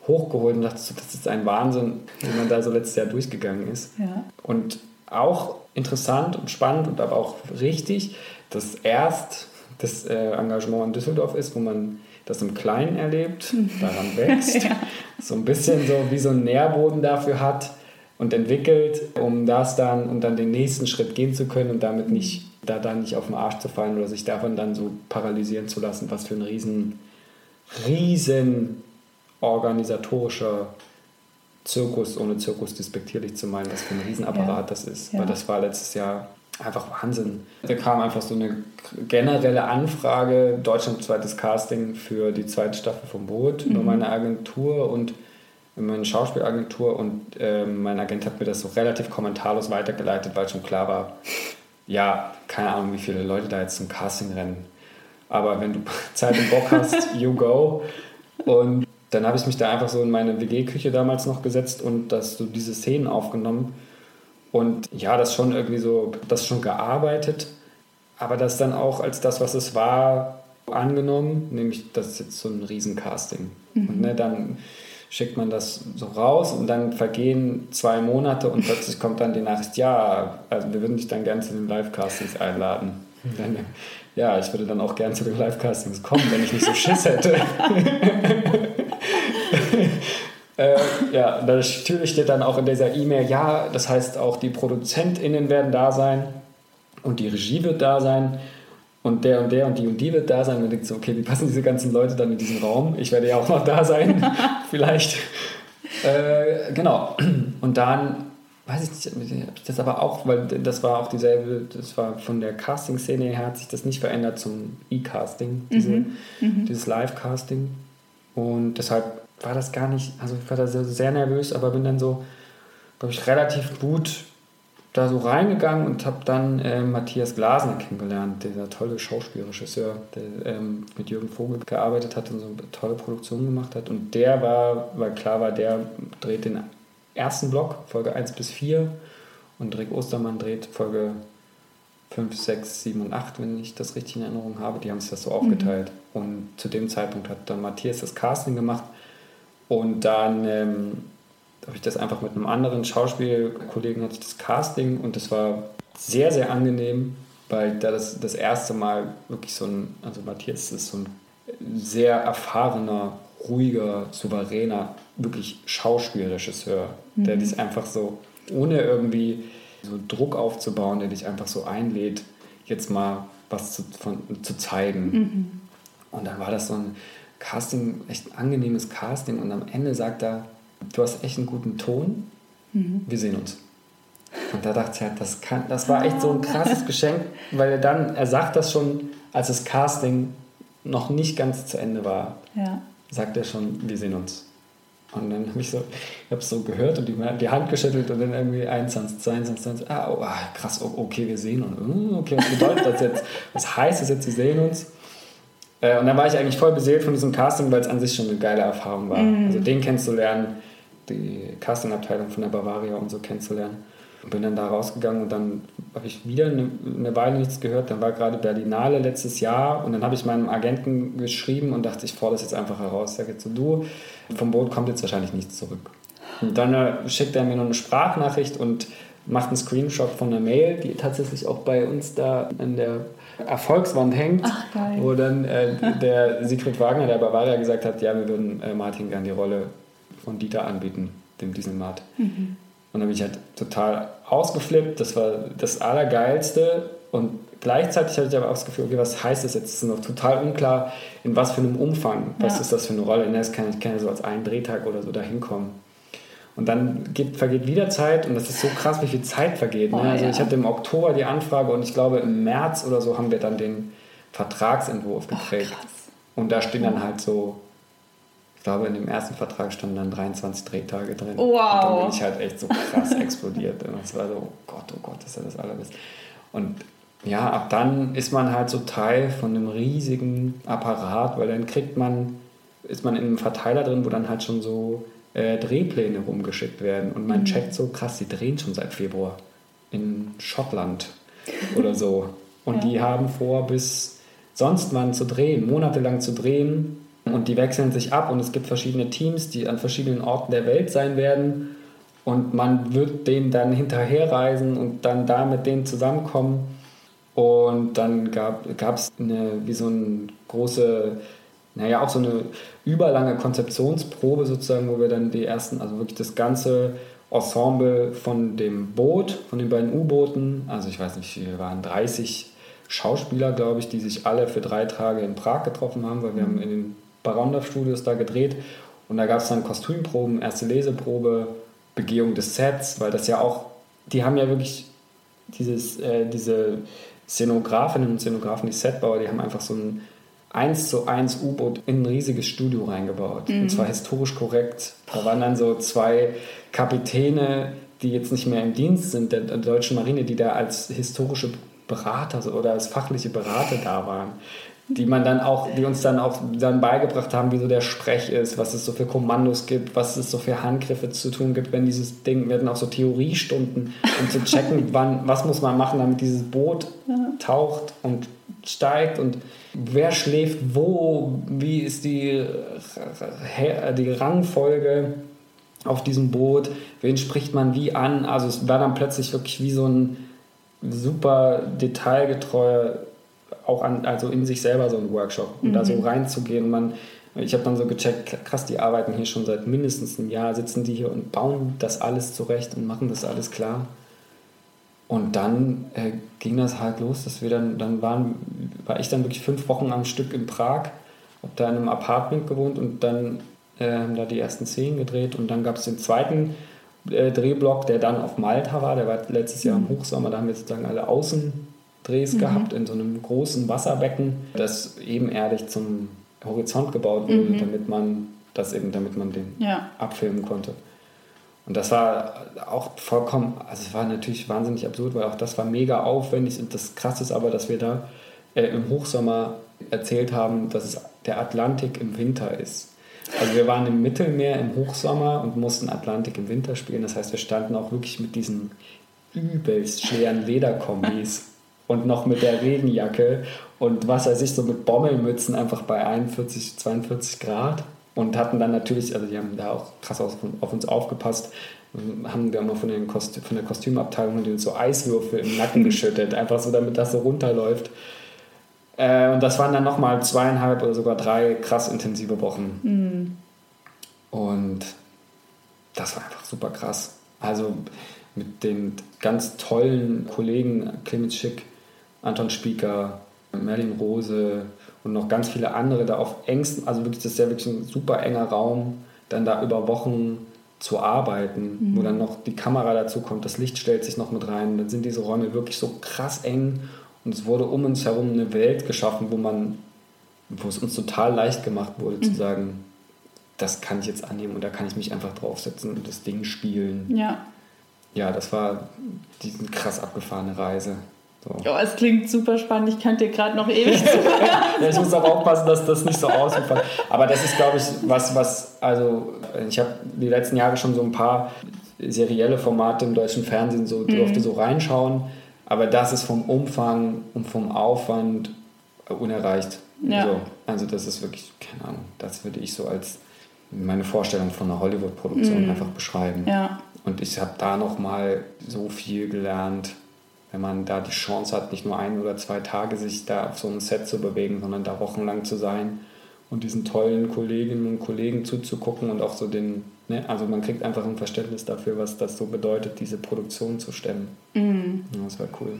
hochgeholt und dachte, das ist ein Wahnsinn, wie man da so letztes Jahr durchgegangen ist. Ja. Und auch interessant und spannend und aber auch richtig, dass erst das äh, Engagement in Düsseldorf ist, wo man das im Kleinen erlebt, daran wächst, ja. so ein bisschen so wie so ein Nährboden dafür hat und entwickelt, um das dann, um dann den nächsten Schritt gehen zu können und damit nicht, da dann nicht auf den Arsch zu fallen oder sich davon dann so paralysieren zu lassen, was für ein riesen, riesen organisatorischer Zirkus, ohne Zirkus despektierlich zu meinen, was für ein Riesenapparat ja. das ist. Ja. Weil das war letztes Jahr einfach Wahnsinn. Da kam einfach so eine generelle Anfrage, deutschlandweites Casting für die zweite Staffel vom Boot mhm. über meine Agentur und meine Schauspielagentur und äh, mein Agent hat mir das so relativ kommentarlos weitergeleitet, weil schon klar war, ja, keine Ahnung, wie viele Leute da jetzt zum Casting rennen. Aber wenn du Zeit und Bock hast, you go. Und dann habe ich mich da einfach so in meine WG-Küche damals noch gesetzt und das, so diese Szenen aufgenommen und ja, das schon irgendwie so, das schon gearbeitet, aber das dann auch als das, was es war, angenommen, nämlich das ist jetzt so ein Riesencasting. Mhm. Und ne, dann schickt man das so raus und dann vergehen zwei Monate und plötzlich kommt dann die Nachricht, ja, also wir würden dich dann gerne zu den Live-Castings einladen. Dann, ja, ich würde dann auch gerne zu den Live-Castings kommen, wenn ich nicht so Schiss hätte. äh, ja, natürlich steht dann auch in dieser E-Mail, ja, das heißt auch die ProduzentInnen werden da sein und die Regie wird da sein und der und der und die und die wird da sein. Und man denkt so, okay, wie passen diese ganzen Leute dann in diesen Raum? Ich werde ja auch noch da sein, vielleicht. Äh, genau. Und dann, weiß ich nicht, das aber auch, weil das war auch dieselbe, das war von der Casting-Szene her, hat sich das nicht verändert zum E-Casting, diese, mhm. mhm. dieses Live-Casting. Und deshalb war das gar nicht, also ich war da sehr nervös, aber bin dann so, glaube ich, relativ gut da so reingegangen und habe dann äh, Matthias Glasner kennengelernt, dieser tolle Schauspielregisseur, der ähm, mit Jürgen Vogel gearbeitet hat und so eine tolle Produktion gemacht hat. Und der war, weil klar war, der dreht den ersten Block, Folge 1 bis 4, und Rick Ostermann dreht Folge 5, 6, 7 und 8, wenn ich das richtig in Erinnerung habe. Die haben sich das so aufgeteilt. Mhm. Und zu dem Zeitpunkt hat dann Matthias das Casting gemacht und dann. Ähm, habe ich das einfach mit einem anderen Schauspielkollegen hatte ich das Casting und das war sehr, sehr angenehm, weil da das das erste Mal wirklich so ein, also Matthias ist so ein sehr erfahrener, ruhiger, souveräner, wirklich Schauspielregisseur, mhm. der dich einfach so, ohne irgendwie so Druck aufzubauen, der dich einfach so einlädt, jetzt mal was zu, von, zu zeigen. Mhm. Und dann war das so ein Casting, echt ein angenehmes Casting und am Ende sagt er, du hast echt einen guten Ton, mhm. wir sehen uns. Und da dachte ich halt, das, kann, das war echt so ein krasses Geschenk, weil er dann, er sagt das schon, als das Casting noch nicht ganz zu Ende war, ja. sagt er schon, wir sehen uns. Und dann habe ich so, ich habe so gehört und die, die Hand geschüttelt und dann irgendwie 21, 22, 22, ah, oh, ah, krass, okay, wir sehen uns. Hm, okay, was bedeutet das jetzt? Was heißt das jetzt, wir sehen uns? Äh, und dann war ich eigentlich voll beseelt von diesem Casting, weil es an sich schon eine geile Erfahrung war. Mhm. Also den kennenzulernen, die Castingabteilung von der Bavaria und so kennenzulernen. Und bin dann da rausgegangen und dann habe ich wieder eine, eine, Weile nichts gehört. Dann war gerade Berlinale letztes Jahr und dann habe ich meinem Agenten geschrieben und dachte, ich fordere das jetzt einfach heraus. Ich sage jetzt so, du, vom Boot kommt jetzt wahrscheinlich nichts zurück. Und dann äh, schickt er mir noch eine Sprachnachricht und macht einen Screenshot von einer Mail, die tatsächlich auch bei uns da in der Erfolgswand hängt, Ach, wo dann äh, der Siegfried Wagner, der Bavaria, gesagt hat, ja, wir würden äh, Martin gern die Rolle von Dieter anbieten, dem Dieselmat. Mhm. Und dann bin ich halt total ausgeflippt. Das war das Allergeilste. Und gleichzeitig hatte ich aber auch das Gefühl, okay, was heißt das jetzt? Es ist noch total unklar, in was für einem Umfang. Was ja. ist das für eine Rolle? Das kann ich kann ja so als einen Drehtag oder so da hinkommen. Und dann geht, vergeht wieder Zeit und das ist so krass, wie viel Zeit vergeht. Ne? Oh, also ja. ich hatte im Oktober die Anfrage und ich glaube im März oder so haben wir dann den Vertragsentwurf gekriegt. Oh, und da stehen dann halt so glaube, in dem ersten Vertrag standen dann 23 Drehtage drin. Wow. Und dann bin ich halt echt so krass explodiert. Und es war so, oh Gott, oh Gott, ist ja das Allerbeste. Und ja, ab dann ist man halt so Teil von einem riesigen Apparat, weil dann kriegt man, ist man in einem Verteiler drin, wo dann halt schon so äh, Drehpläne rumgeschickt werden. Und man mhm. checkt so, krass, die drehen schon seit Februar in Schottland oder so. Und ja. die haben vor, bis sonst wann zu drehen, monatelang zu drehen und die wechseln sich ab und es gibt verschiedene Teams, die an verschiedenen Orten der Welt sein werden. Und man wird denen dann hinterherreisen und dann da mit denen zusammenkommen. Und dann gab es wie so eine große, naja, auch so eine überlange Konzeptionsprobe sozusagen, wo wir dann die ersten, also wirklich das ganze Ensemble von dem Boot, von den beiden U-Booten, also ich weiß nicht, wir waren 30 Schauspieler, glaube ich, die sich alle für drei Tage in Prag getroffen haben, weil wir haben in den Barandov Studios da gedreht. Und da gab es dann Kostümproben, erste Leseprobe, Begehung des Sets, weil das ja auch, die haben ja wirklich dieses, äh, diese Szenografinnen und Szenografen, die Setbauer, die haben einfach so ein 1 zu 1 U-Boot in ein riesiges Studio reingebaut. Mhm. Und zwar historisch korrekt. Da waren dann so zwei Kapitäne, die jetzt nicht mehr im Dienst sind, der, der deutschen Marine, die da als historische Berater oder als fachliche Berater da waren die man dann auch, die uns dann auch dann beigebracht haben, wie so der Sprech ist, was es so für Kommandos gibt, was es so für Handgriffe zu tun gibt, wenn dieses Ding, wir hatten auch so Theoriestunden, um zu checken, wann, was muss man machen, damit dieses Boot taucht und steigt und wer schläft wo, wie ist die, die Rangfolge auf diesem Boot, wen spricht man wie an. Also es war dann plötzlich wirklich wie so ein super detailgetreuer, auch an, also in sich selber so ein Workshop, um mhm. da so mhm. reinzugehen. Man, ich habe dann so gecheckt, krass, die arbeiten hier schon seit mindestens einem Jahr, sitzen die hier und bauen das alles zurecht und machen das alles klar. Und dann äh, ging das halt los, dass wir dann, dann waren, war ich dann wirklich fünf Wochen am Stück in Prag, habe da in einem Apartment gewohnt und dann äh, haben da die ersten Szenen gedreht und dann gab es den zweiten äh, Drehblock, der dann auf Malta war, der war letztes Jahr im mhm. Hochsommer, da haben wir sozusagen alle Außendrehs mhm. gehabt in so einem großen Wasserbecken, das ebenerdig zum Horizont gebaut wurde, mhm. damit man das eben, damit man den ja. abfilmen konnte. Und das war auch vollkommen, also es war natürlich wahnsinnig absurd, weil auch das war mega aufwendig und das Krasse ist aber, dass wir da äh, im Hochsommer erzählt haben, dass es der Atlantik im Winter ist. Also wir waren im Mittelmeer im Hochsommer und mussten Atlantik im Winter spielen. Das heißt, wir standen auch wirklich mit diesen übelst schweren Lederkombis und noch mit der Regenjacke und was weiß ich, so mit Bommelmützen einfach bei 41, 42 Grad und hatten dann natürlich, also die haben da auch krass auf, auf uns aufgepasst, haben wir noch von, den Kostü von der Kostümabteilung uns so Eiswürfel im Nacken geschüttet, einfach so, damit das so runterläuft. Äh, und das waren dann nochmal zweieinhalb oder sogar drei krass intensive Wochen. Mhm. Und das war einfach super krass. Also mit den ganz tollen Kollegen Clemens Schick, Anton Spieker, Merlin Rose und noch ganz viele andere da auf engstem, also wirklich, das ist ja wirklich ein super enger Raum, dann da über Wochen zu arbeiten, mhm. wo dann noch die Kamera dazu kommt, das Licht stellt sich noch mit rein, dann sind diese Räume wirklich so krass eng und es wurde um uns herum eine Welt geschaffen, wo man, wo es uns total leicht gemacht wurde, mhm. zu sagen, das kann ich jetzt annehmen und da kann ich mich einfach draufsetzen und das Ding spielen. Ja. Ja, das war diese krass abgefahrene Reise. So. Oh, es klingt super spannend. Ich könnte dir gerade noch ewig zuhören. ja, ich muss aber aufpassen, dass das nicht so ausufert. Aber das ist, glaube ich, was, was, also ich habe die letzten Jahre schon so ein paar serielle Formate im deutschen Fernsehen so, mhm. durfte so reinschauen. Aber das ist vom Umfang und vom Aufwand unerreicht. Ja. So, also das ist wirklich, keine Ahnung, das würde ich so als meine Vorstellung von einer Hollywood-Produktion mhm. einfach beschreiben. Ja. Und ich habe da noch mal so viel gelernt, wenn man da die Chance hat, nicht nur ein oder zwei Tage sich da auf so einem Set zu bewegen, sondern da wochenlang zu sein und diesen tollen Kolleginnen und Kollegen zuzugucken und auch so den Ne? Also man kriegt einfach ein Verständnis dafür, was das so bedeutet, diese Produktion zu stemmen. Mhm. Ja, das war cool.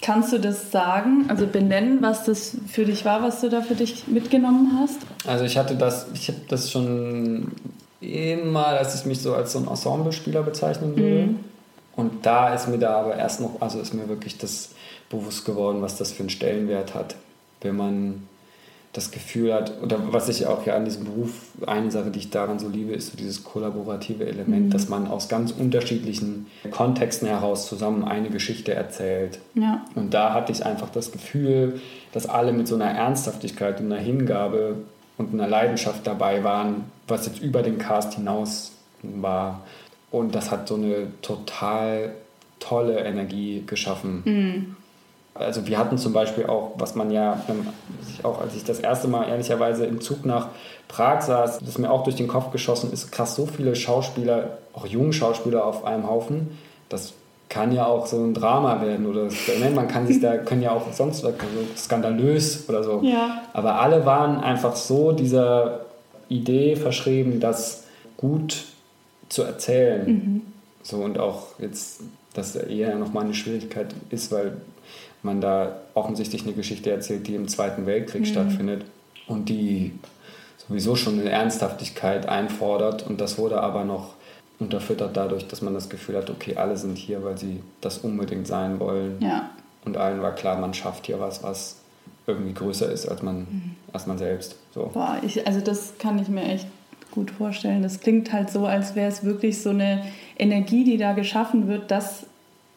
Kannst du das sagen, also benennen, was das für dich war, was du da für dich mitgenommen hast? Also ich hatte das, ich habe das schon immer, dass ich mich so als so ein Ensemblespieler bezeichnen würde. Mhm. Und da ist mir da aber erst noch, also ist mir wirklich das bewusst geworden, was das für einen Stellenwert hat, wenn man das Gefühl hat, oder was ich auch ja an diesem Beruf, eine Sache, die ich daran so liebe, ist so dieses kollaborative Element, mhm. dass man aus ganz unterschiedlichen Kontexten heraus zusammen eine Geschichte erzählt. Ja. Und da hatte ich einfach das Gefühl, dass alle mit so einer Ernsthaftigkeit und einer Hingabe und einer Leidenschaft dabei waren, was jetzt über den Cast hinaus war. Und das hat so eine total tolle Energie geschaffen. Mhm also wir hatten zum Beispiel auch, was man ja, auch als ich das erste Mal ehrlicherweise im Zug nach Prag saß, das mir auch durch den Kopf geschossen ist, krass, so viele Schauspieler, auch junge Schauspieler auf einem Haufen, das kann ja auch so ein Drama werden oder man kann sich da, können ja auch sonst also skandalös oder so. Ja. Aber alle waren einfach so dieser Idee verschrieben, das gut zu erzählen. Mhm. So und auch jetzt, dass eher nochmal eine Schwierigkeit ist, weil man da offensichtlich eine Geschichte erzählt, die im Zweiten Weltkrieg mhm. stattfindet und die sowieso schon eine Ernsthaftigkeit einfordert. Und das wurde aber noch unterfüttert dadurch, dass man das Gefühl hat, okay, alle sind hier, weil sie das unbedingt sein wollen. Ja. Und allen war klar, man schafft hier was, was irgendwie größer ist als man, mhm. als man selbst. So. Boah, ich, also das kann ich mir echt gut vorstellen. Das klingt halt so, als wäre es wirklich so eine Energie, die da geschaffen wird, dass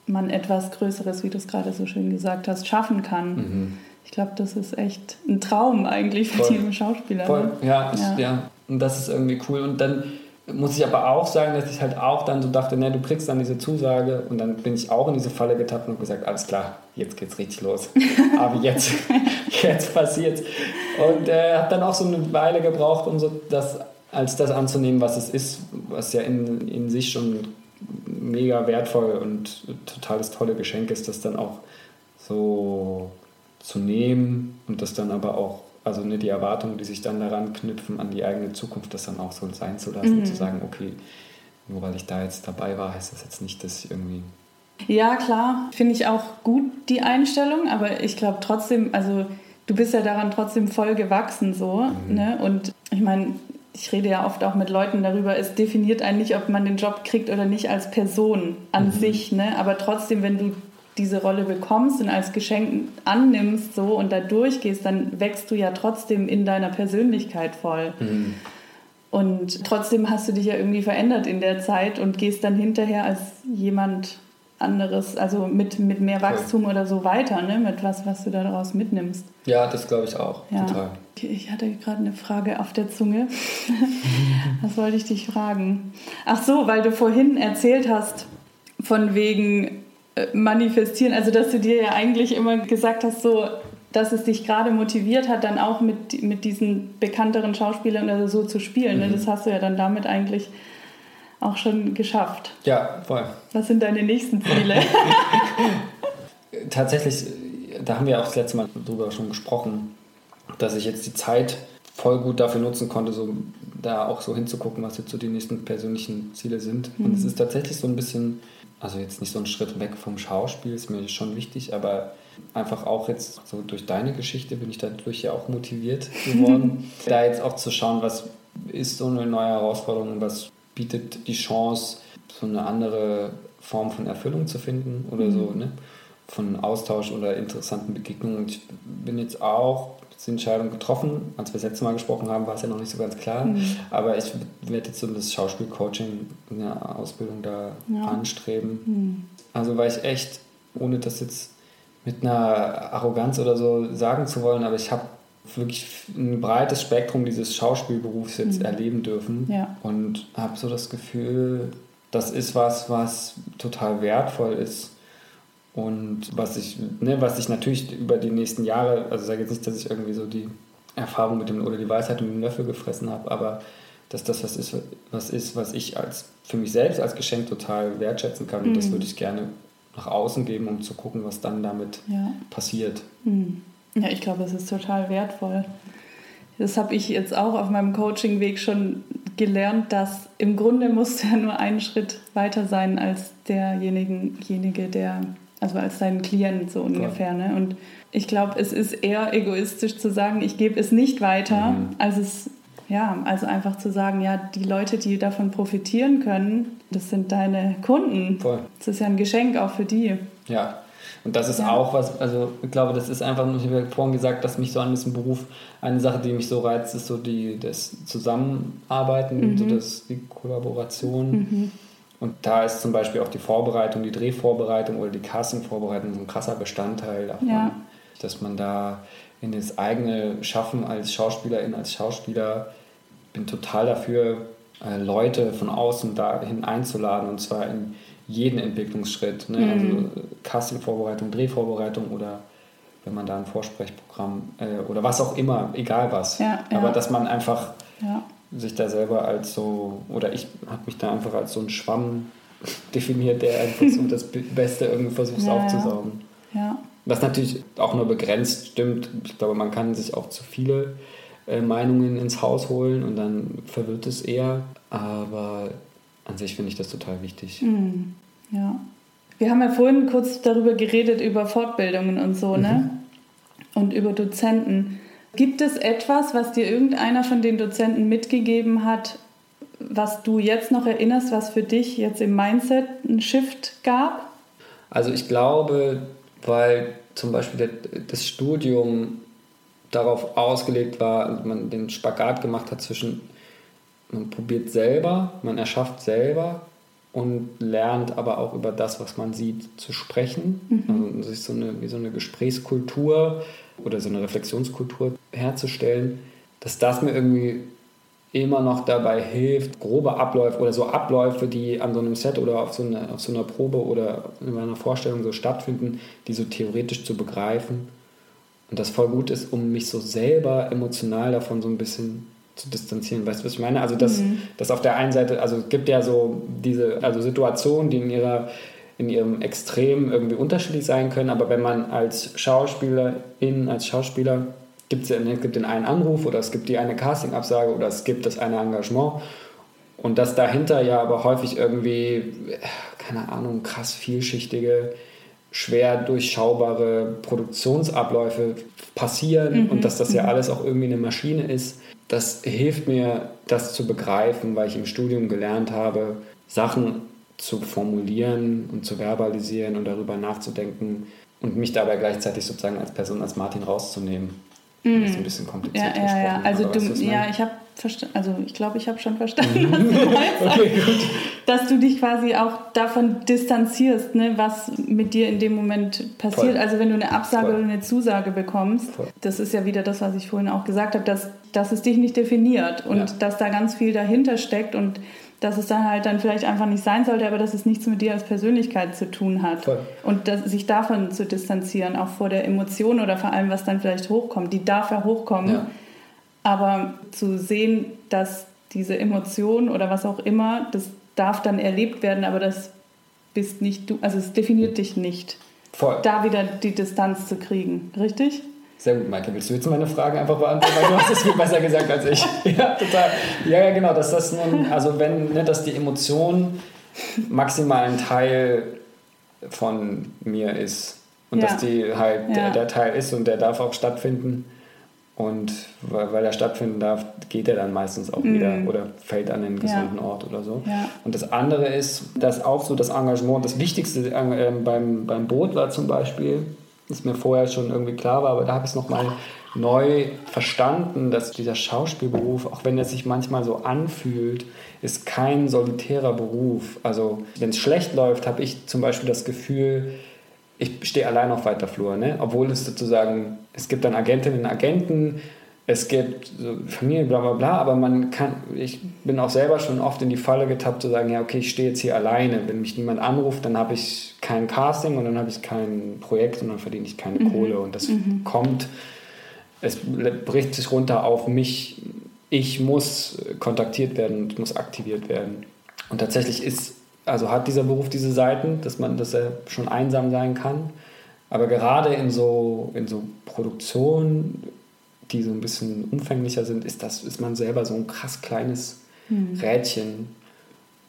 man etwas Größeres, wie du es gerade so schön gesagt hast, schaffen kann. Mhm. Ich glaube, das ist echt ein Traum eigentlich für diesen Schauspieler. Voll, ne? ja, ja. ja. Und das ist irgendwie cool. Und dann muss ich aber auch sagen, dass ich halt auch dann so dachte, ne, du kriegst dann diese Zusage und dann bin ich auch in diese Falle getappt und gesagt, alles klar, jetzt geht's richtig los. aber jetzt, jetzt passiert's. Und äh, habe dann auch so eine Weile gebraucht, um so das als das anzunehmen, was es ist, was ja in, in sich schon mega wertvoll und totales tolle Geschenk ist, das dann auch so zu nehmen und das dann aber auch also ne, die Erwartungen, die sich dann daran knüpfen, an die eigene Zukunft, das dann auch so sein zu lassen, mhm. zu sagen, okay, nur weil ich da jetzt dabei war, heißt das jetzt nicht, dass ich irgendwie. Ja, klar, finde ich auch gut, die Einstellung, aber ich glaube trotzdem, also du bist ja daran trotzdem voll gewachsen so, mhm. ne? Und ich meine, ich rede ja oft auch mit Leuten darüber, es definiert einen nicht, ob man den Job kriegt oder nicht als Person an mhm. sich, ne? Aber trotzdem, wenn du diese Rolle bekommst und als Geschenk annimmst so und da durchgehst, dann wächst du ja trotzdem in deiner Persönlichkeit voll. Mhm. Und trotzdem hast du dich ja irgendwie verändert in der Zeit und gehst dann hinterher als jemand anderes, also mit, mit mehr Wachstum cool. oder so weiter, ne? mit was, was du daraus mitnimmst. Ja, das glaube ich auch. Ja. Total. Ich hatte gerade eine Frage auf der Zunge. was wollte ich dich fragen? Ach so, weil du vorhin erzählt hast, von wegen, äh, manifestieren. Also, dass du dir ja eigentlich immer gesagt hast, so, dass es dich gerade motiviert hat, dann auch mit, mit diesen bekannteren Schauspielern oder so zu spielen. Ne? Mhm. Das hast du ja dann damit eigentlich auch schon geschafft. Ja, voll. Was sind deine nächsten Ziele? Tatsächlich, da haben wir auch das letzte Mal drüber schon gesprochen, dass ich jetzt die Zeit voll gut dafür nutzen konnte, so da auch so hinzugucken, was jetzt so die nächsten persönlichen Ziele sind. Mhm. Und es ist tatsächlich so ein bisschen also jetzt nicht so ein Schritt weg vom Schauspiel, ist mir schon wichtig, aber einfach auch jetzt so durch deine Geschichte bin ich dadurch ja auch motiviert geworden, da jetzt auch zu schauen, was ist so eine neue Herausforderung, was bietet die Chance, so eine andere Form von Erfüllung zu finden oder mhm. so, ne? von Austausch oder interessanten Begegnungen. Und ich bin jetzt auch die Entscheidung getroffen. Als wir das letzte Mal gesprochen haben, war es ja noch nicht so ganz klar. Mhm. Aber ich werde jetzt so das Schauspielcoaching in der Ausbildung da ja. anstreben. Mhm. Also weil ich echt, ohne das jetzt mit einer Arroganz oder so sagen zu wollen, aber ich habe wirklich ein breites Spektrum dieses Schauspielberufs jetzt mhm. erleben dürfen ja. und habe so das Gefühl, das ist was, was total wertvoll ist und was ich, ne, was ich natürlich über die nächsten Jahre, also sage jetzt nicht, dass ich irgendwie so die Erfahrung mit dem oder die Weisheit mit dem Löffel gefressen habe, aber dass das was ist, was ist, was ich als für mich selbst als Geschenk total wertschätzen kann. Mhm. Und das mhm. würde ich gerne nach außen geben, um zu gucken, was dann damit ja. passiert. Mhm. Ja, ich glaube, es ist total wertvoll. Das habe ich jetzt auch auf meinem Coaching-Weg schon gelernt, dass im Grunde muss ja nur einen Schritt weiter sein als derjenige, der also als dein Klient so ungefähr. Ne? Und ich glaube, es ist eher egoistisch zu sagen, ich gebe es nicht weiter, mhm. als es ja, also einfach zu sagen, ja, die Leute, die davon profitieren können, das sind deine Kunden. Voll. Das ist ja ein Geschenk auch für die. Ja. Und das ist ja. auch was, also ich glaube, das ist einfach, ich habe vorhin gesagt, dass mich so an diesem Beruf, eine Sache, die mich so reizt, ist so die, das Zusammenarbeiten, mhm. so das, die Kollaboration. Mhm. Und da ist zum Beispiel auch die Vorbereitung, die Drehvorbereitung oder die Castingvorbereitung so ein krasser Bestandteil davon, ja. dass man da in das eigene Schaffen als Schauspielerin, als Schauspieler, bin total dafür, äh, Leute von außen dahin einzuladen und zwar in jeden Entwicklungsschritt. Ne? Mhm. Also Castingvorbereitung, Drehvorbereitung oder wenn man da ein Vorsprechprogramm äh, oder was auch immer, egal was. Ja, ja. Aber dass man einfach ja sich da selber als so, oder ich habe mich da einfach als so ein Schwamm definiert, der einfach so das Beste irgendwie versucht ja, aufzusaugen. Ja. Was natürlich auch nur begrenzt stimmt. Ich glaube, man kann sich auch zu viele äh, Meinungen ins Haus holen und dann verwirrt es eher. Aber an sich finde ich das total wichtig. Mhm. Ja. Wir haben ja vorhin kurz darüber geredet, über Fortbildungen und so, ne? mhm. ne? Und über Dozenten. Gibt es etwas, was dir irgendeiner von den Dozenten mitgegeben hat, was du jetzt noch erinnerst, was für dich jetzt im Mindset einen Shift gab? Also ich glaube, weil zum Beispiel das Studium darauf ausgelegt war, man den Spagat gemacht hat zwischen, man probiert selber, man erschafft selber und lernt aber auch über das, was man sieht, zu sprechen. Mhm. Also ist so eine, wie so eine Gesprächskultur oder so eine Reflexionskultur herzustellen, dass das mir irgendwie immer noch dabei hilft, grobe Abläufe oder so Abläufe, die an so einem Set oder auf so, einer, auf so einer Probe oder in einer Vorstellung so stattfinden, die so theoretisch zu begreifen. Und das voll gut ist, um mich so selber emotional davon so ein bisschen zu distanzieren. Weißt du, was ich meine? Also, dass, mhm. dass auf der einen Seite, also es gibt ja so diese also Situationen, die in ihrer in ihrem Extrem irgendwie unterschiedlich sein können, aber wenn man als Schauspielerin, als Schauspieler gibt es ja, gibt den einen Anruf oder es gibt die eine Castingabsage oder es gibt das eine Engagement und dass dahinter ja aber häufig irgendwie, keine Ahnung, krass vielschichtige, schwer durchschaubare Produktionsabläufe passieren mhm. und dass das ja mhm. alles auch irgendwie eine Maschine ist, das hilft mir, das zu begreifen, weil ich im Studium gelernt habe, Sachen zu formulieren und zu verbalisieren und darüber nachzudenken und mich dabei gleichzeitig sozusagen als Person, als Martin rauszunehmen. Mm. Das ist ein bisschen kompliziert ja, ja, ja. Also du, ja, ich habe also ich glaube, ich habe schon verstanden, was du meinst. okay, dass du dich quasi auch davon distanzierst, ne, was mit dir in dem Moment passiert. Voll. Also wenn du eine Absage Voll. oder eine Zusage bekommst, Voll. das ist ja wieder das, was ich vorhin auch gesagt habe, dass, dass es dich nicht definiert und ja. dass da ganz viel dahinter steckt und dass es dann halt dann vielleicht einfach nicht sein sollte, aber dass es nichts mit dir als Persönlichkeit zu tun hat. Voll. Und das, sich davon zu distanzieren, auch vor der Emotion oder vor allem, was dann vielleicht hochkommt, die darf ja hochkommen. Ja. Aber zu sehen, dass diese Emotion oder was auch immer, das darf dann erlebt werden, aber das bist nicht du, also es definiert dich nicht. Voll. Da wieder die Distanz zu kriegen, richtig? Sehr gut, Michael. Willst du jetzt meine Frage einfach beantworten? Weil du hast es viel besser gesagt als ich. Ja, total. Ja, ja, genau. Dass das nun, also wenn, ne, dass die Emotion maximal ein Teil von mir ist. Und ja. dass die halt ja. der, der, Teil ist und der darf auch stattfinden. Und weil, weil er stattfinden darf, geht er dann meistens auch mhm. wieder oder fällt an einen gesunden ja. Ort oder so. Und das andere ist, dass auch so das Engagement, das Wichtigste äh, beim, beim Boot war zum Beispiel, das mir vorher schon irgendwie klar war, aber da habe ich es nochmal neu verstanden, dass dieser Schauspielberuf, auch wenn er sich manchmal so anfühlt, ist kein solitärer Beruf. Also wenn es schlecht läuft, habe ich zum Beispiel das Gefühl, ich stehe allein auf weiter Flur, ne? obwohl es sozusagen, es gibt dann Agentinnen und Agenten, es gibt Familie, bla bla bla, aber man kann, ich bin auch selber schon oft in die Falle getappt zu sagen, ja, okay, ich stehe jetzt hier alleine. Wenn mich niemand anruft, dann habe ich kein Casting und dann habe ich kein Projekt und dann verdiene ich keine mhm. Kohle. Und das mhm. kommt, es bricht sich runter auf mich. Ich muss kontaktiert werden und muss aktiviert werden. Und tatsächlich ist, also hat dieser Beruf diese Seiten, dass man, dass er schon einsam sein kann. Aber gerade in so, in so Produktionen die so ein bisschen umfänglicher sind, ist, das, ist man selber so ein krass kleines mhm. Rädchen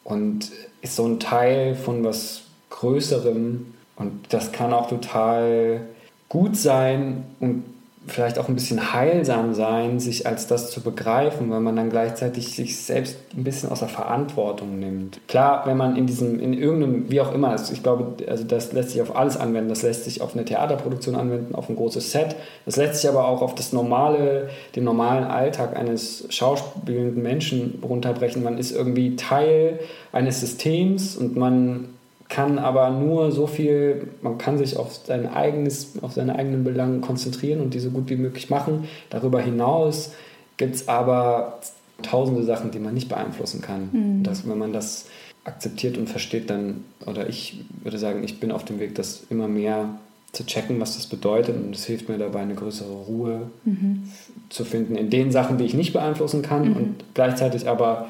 und ist so ein Teil von was Größerem. Und das kann auch total gut sein und vielleicht auch ein bisschen heilsam sein, sich als das zu begreifen, weil man dann gleichzeitig sich selbst ein bisschen aus der Verantwortung nimmt. Klar, wenn man in diesem, in irgendeinem, wie auch immer, also ich glaube, also das lässt sich auf alles anwenden, das lässt sich auf eine Theaterproduktion anwenden, auf ein großes Set, das lässt sich aber auch auf das normale, den normalen Alltag eines schauspielenden Menschen runterbrechen. Man ist irgendwie Teil eines Systems und man kann aber nur so viel, man kann sich auf, sein eigenes, auf seine eigenen Belange konzentrieren und die so gut wie möglich machen. Darüber hinaus gibt es aber tausende Sachen, die man nicht beeinflussen kann. Mhm. Dass, wenn man das akzeptiert und versteht, dann, oder ich würde sagen, ich bin auf dem Weg, das immer mehr zu checken, was das bedeutet. Und es hilft mir dabei, eine größere Ruhe mhm. zu finden in den Sachen, die ich nicht beeinflussen kann mhm. und gleichzeitig aber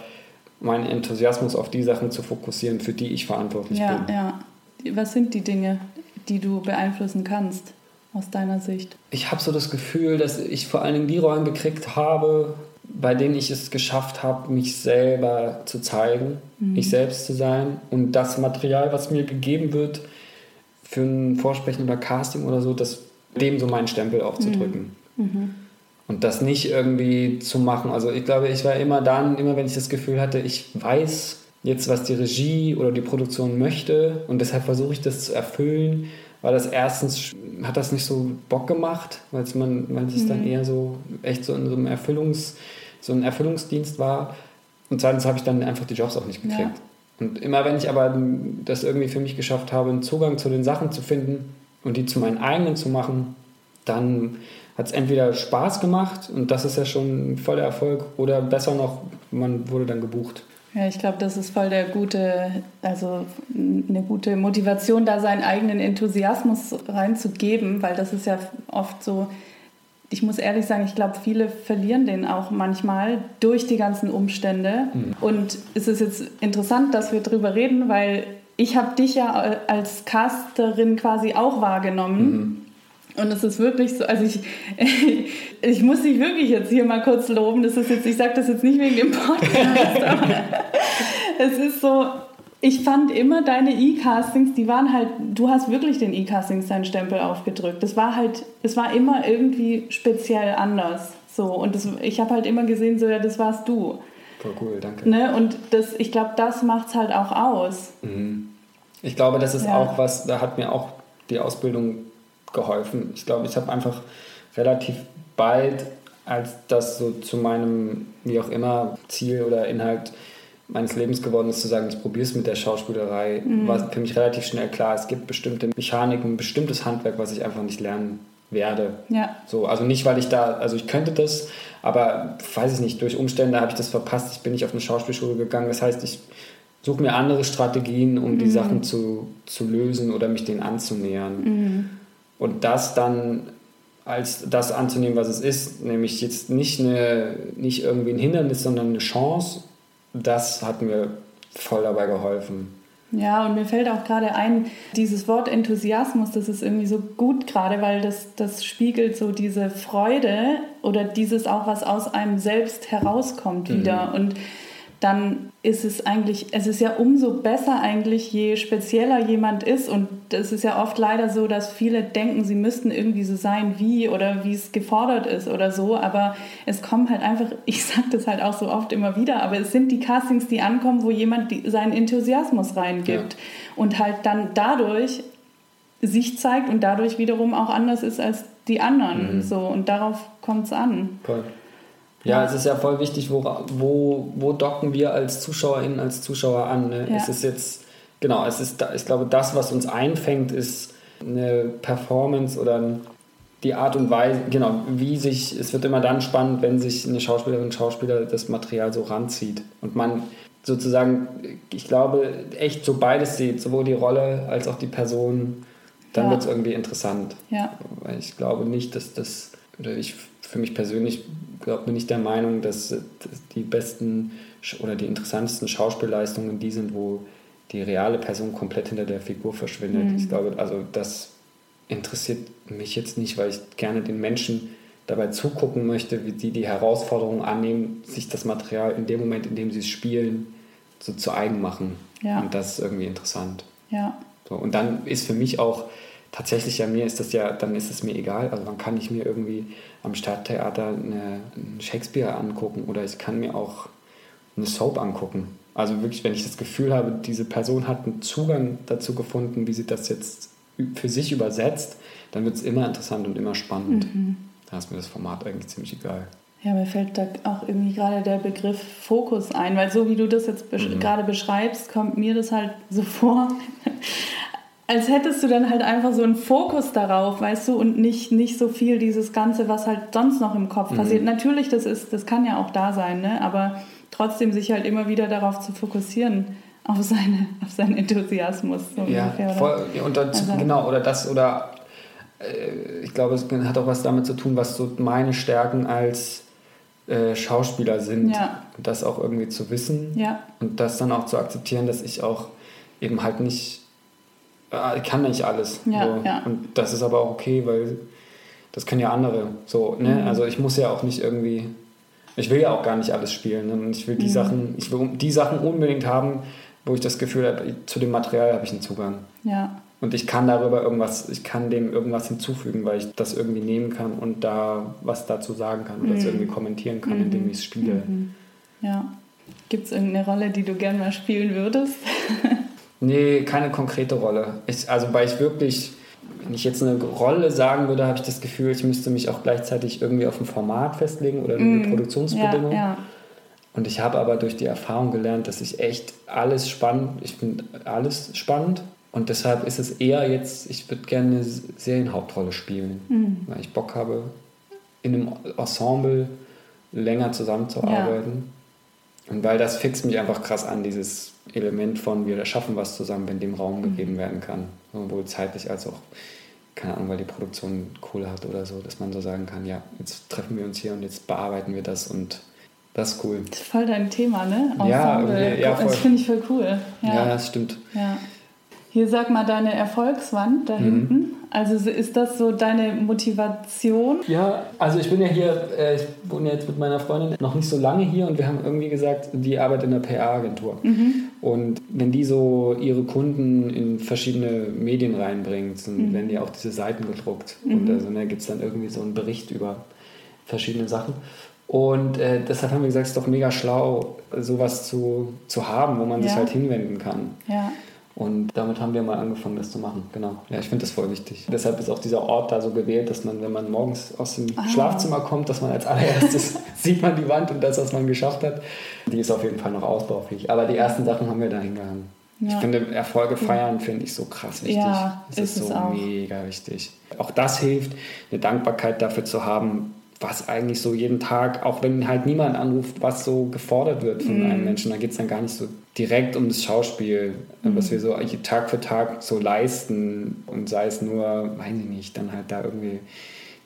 meinen Enthusiasmus auf die Sachen zu fokussieren, für die ich verantwortlich ja, bin. Ja, was sind die Dinge, die du beeinflussen kannst aus deiner Sicht? Ich habe so das Gefühl, dass ich vor allen Dingen die Rollen gekriegt habe, bei denen ich es geschafft habe, mich selber zu zeigen, mhm. ich selbst zu sein und das Material, was mir gegeben wird für ein Vorsprechen oder Casting oder so, das dem so meinen Stempel aufzudrücken. Mhm. Mhm und das nicht irgendwie zu machen. Also ich glaube, ich war immer dann, immer wenn ich das Gefühl hatte, ich weiß jetzt, was die Regie oder die Produktion möchte und deshalb versuche ich das zu erfüllen, weil das erstens hat das nicht so Bock gemacht, weil es man, weil es mhm. dann eher so echt so in so einem Erfüllungs, so ein Erfüllungsdienst war. Und zweitens habe ich dann einfach die Jobs auch nicht gekriegt. Ja. Und immer wenn ich aber das irgendwie für mich geschafft habe, einen Zugang zu den Sachen zu finden und die zu meinen eigenen zu machen, dann hat es entweder Spaß gemacht und das ist ja schon ein voller Erfolg oder besser noch, man wurde dann gebucht. Ja, ich glaube, das ist voll der gute, also eine gute Motivation, da seinen eigenen Enthusiasmus reinzugeben, weil das ist ja oft so, ich muss ehrlich sagen, ich glaube, viele verlieren den auch manchmal durch die ganzen Umstände. Mhm. Und es ist jetzt interessant, dass wir drüber reden, weil ich habe dich ja als Casterin quasi auch wahrgenommen. Mhm. Und es ist wirklich so, also ich, ich muss dich wirklich jetzt hier mal kurz loben. Das ist jetzt, ich sage das jetzt nicht wegen dem Podcast, aber es ist so, ich fand immer deine E-Castings, die waren halt, du hast wirklich den E-Castings deinen Stempel aufgedrückt. Das war halt, es war immer irgendwie speziell anders. So, und das, ich habe halt immer gesehen, so, ja, das warst du. Voll cool, danke. Ne? Und das, ich glaube, das macht es halt auch aus. Mhm. Ich glaube, das ist ja. auch was, da hat mir auch die Ausbildung geholfen. Ich glaube, ich habe einfach relativ bald, als das so zu meinem, wie auch immer, Ziel oder Inhalt meines Lebens geworden ist, zu sagen, ich probiere es mit der Schauspielerei, mhm. war für mich relativ schnell klar, es gibt bestimmte Mechaniken, bestimmtes Handwerk, was ich einfach nicht lernen werde. Ja. So, also nicht, weil ich da, also ich könnte das, aber weiß ich nicht, durch Umstände habe ich das verpasst. Ich bin nicht auf eine Schauspielschule gegangen. Das heißt, ich suche mir andere Strategien, um mhm. die Sachen zu, zu lösen oder mich denen anzunähern. Mhm. Und das dann als das anzunehmen, was es ist, nämlich jetzt nicht, eine, nicht irgendwie ein Hindernis, sondern eine Chance, das hat mir voll dabei geholfen. Ja, und mir fällt auch gerade ein, dieses Wort Enthusiasmus, das ist irgendwie so gut gerade, weil das, das spiegelt so diese Freude oder dieses auch, was aus einem selbst herauskommt wieder. Mhm. Und dann ist es eigentlich, es ist ja umso besser eigentlich, je spezieller jemand ist. Und es ist ja oft leider so, dass viele denken, sie müssten irgendwie so sein wie oder wie es gefordert ist oder so. Aber es kommen halt einfach, ich sage das halt auch so oft immer wieder, aber es sind die Castings, die ankommen, wo jemand die, seinen Enthusiasmus reingibt. Ja. Und halt dann dadurch sich zeigt und dadurch wiederum auch anders ist als die anderen. Mhm. So, und darauf kommt es an. Cool. Ja, es ist ja voll wichtig, wo, wo, wo docken wir als ZuschauerInnen, als Zuschauer an. Ne? Ja. Es ist jetzt, genau, es ist, ich glaube, das, was uns einfängt, ist eine Performance oder die Art und Weise, genau, wie sich, es wird immer dann spannend, wenn sich eine Schauspielerin, Schauspieler das Material so ranzieht und man sozusagen, ich glaube, echt so beides sieht, sowohl die Rolle als auch die Person, dann ja. wird es irgendwie interessant. Ja. Weil ich glaube nicht, dass das, oder ich für mich persönlich glaub, bin ich der Meinung, dass, dass die besten oder die interessantesten Schauspielleistungen die sind, wo die reale Person komplett hinter der Figur verschwindet. Mhm. Ich glaube, also das interessiert mich jetzt nicht, weil ich gerne den Menschen dabei zugucken möchte, wie sie die Herausforderung annehmen, sich das Material in dem Moment, in dem sie es spielen, so zu eigen machen. Ja. Und das ist irgendwie interessant. Ja. So, und dann ist für mich auch tatsächlich ja mir ist das ja, dann ist es mir egal. Also dann kann ich mir irgendwie am Stadttheater eine, einen Shakespeare angucken oder ich kann mir auch eine Soap angucken. Also wirklich, wenn ich das Gefühl habe, diese Person hat einen Zugang dazu gefunden, wie sie das jetzt für sich übersetzt, dann wird es immer interessant und immer spannend. Mhm. Da ist mir das Format eigentlich ziemlich egal. Ja, mir fällt da auch irgendwie gerade der Begriff Fokus ein, weil so wie du das jetzt besch mhm. gerade beschreibst, kommt mir das halt so vor, als hättest du dann halt einfach so einen Fokus darauf, weißt du, und nicht, nicht so viel dieses Ganze, was halt sonst noch im Kopf mhm. passiert. Natürlich, das ist, das kann ja auch da sein, ne? aber trotzdem sich halt immer wieder darauf zu fokussieren, auf, seine, auf seinen Enthusiasmus. So ja, ungefähr, voll, und dann, also, genau, oder das, oder äh, ich glaube, es hat auch was damit zu tun, was so meine Stärken als äh, Schauspieler sind. Ja. Das auch irgendwie zu wissen ja. und das dann auch zu akzeptieren, dass ich auch eben halt nicht ich kann nicht alles. Ja, so. ja. Und das ist aber auch okay, weil das können ja andere. So, ne? Mhm. Also ich muss ja auch nicht irgendwie. Ich will ja auch gar nicht alles spielen. Ne? Und ich will die mhm. Sachen, ich will die Sachen unbedingt haben, wo ich das Gefühl habe, zu dem Material habe ich einen Zugang. Ja. Und ich kann darüber irgendwas, ich kann dem irgendwas hinzufügen, weil ich das irgendwie nehmen kann und da was dazu sagen kann oder mhm. das irgendwie kommentieren kann, indem ich es spiele. Mhm. Ja. Gibt es irgendeine Rolle, die du gerne mal spielen würdest? Nee, keine konkrete Rolle. Ich, also weil ich wirklich, wenn ich jetzt eine Rolle sagen würde, habe ich das Gefühl, ich müsste mich auch gleichzeitig irgendwie auf ein Format festlegen oder eine mm, Produktionsbedingung. Ja, ja. Und ich habe aber durch die Erfahrung gelernt, dass ich echt alles spannend, ich finde alles spannend. Und deshalb ist es eher jetzt, ich würde gerne eine Serienhauptrolle spielen, mm. weil ich Bock habe, in einem Ensemble länger zusammenzuarbeiten. Und weil das fixt mich einfach krass an, dieses Element von wir schaffen was zusammen, wenn dem Raum gegeben werden kann. Sowohl zeitlich als auch, keine Ahnung, weil die Produktion Kohle hat oder so, dass man so sagen kann, ja, jetzt treffen wir uns hier und jetzt bearbeiten wir das und das ist cool. Das ist voll dein Thema, ne? Ensemble. Ja, ja voll. Das finde ich voll cool. Ja, ja das stimmt. Ja. Hier sag mal deine Erfolgswand da mhm. hinten. Also ist das so deine Motivation? Ja, also ich bin ja hier, äh, ich wohne jetzt mit meiner Freundin noch nicht so lange hier und wir haben irgendwie gesagt, die arbeitet in einer PR-Agentur. Mhm. Und wenn die so ihre Kunden in verschiedene Medien reinbringt, dann mhm. werden die auch diese Seiten gedruckt. Und mhm. also, da ne, gibt es dann irgendwie so einen Bericht über verschiedene Sachen. Und äh, deshalb haben wir gesagt, es ist doch mega schlau, sowas zu, zu haben, wo man ja. sich halt hinwenden kann. Ja. Und damit haben wir mal angefangen, das zu machen. Genau. Ja, ich finde das voll wichtig. Deshalb ist auch dieser Ort da so gewählt, dass man, wenn man morgens aus dem ah. Schlafzimmer kommt, dass man als allererstes sieht man die Wand und das, was man geschafft hat. Die ist auf jeden Fall noch ausbaufähig. Aber die ersten Sachen haben wir da hingehangen. Ja. Ich finde, Erfolge feiern finde ich so krass wichtig. Ja, das ist, ist so mega wichtig. Auch das hilft, eine Dankbarkeit dafür zu haben, was eigentlich so jeden Tag, auch wenn halt niemand anruft, was so gefordert wird von mm. einem Menschen, da geht es dann gar nicht so direkt um das Schauspiel, mm. was wir so Tag für Tag so leisten und sei es nur, weiß ich nicht, dann halt da irgendwie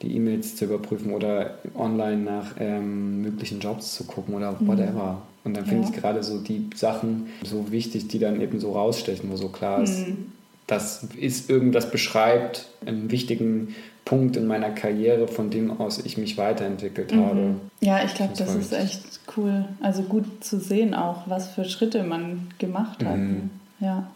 die E-Mails zu überprüfen oder online nach ähm, möglichen Jobs zu gucken oder mm. whatever. Und dann finde ja. ich gerade so die Sachen so wichtig, die dann eben so rausstechen, wo so klar ist, mm. das ist irgendwas beschreibt, einen wichtigen Punkt in meiner Karriere, von dem aus ich mich weiterentwickelt mhm. habe. Ja, ich glaube, das, das ist echt cool. Also gut zu sehen auch, was für Schritte man gemacht hat. Mhm. Ja.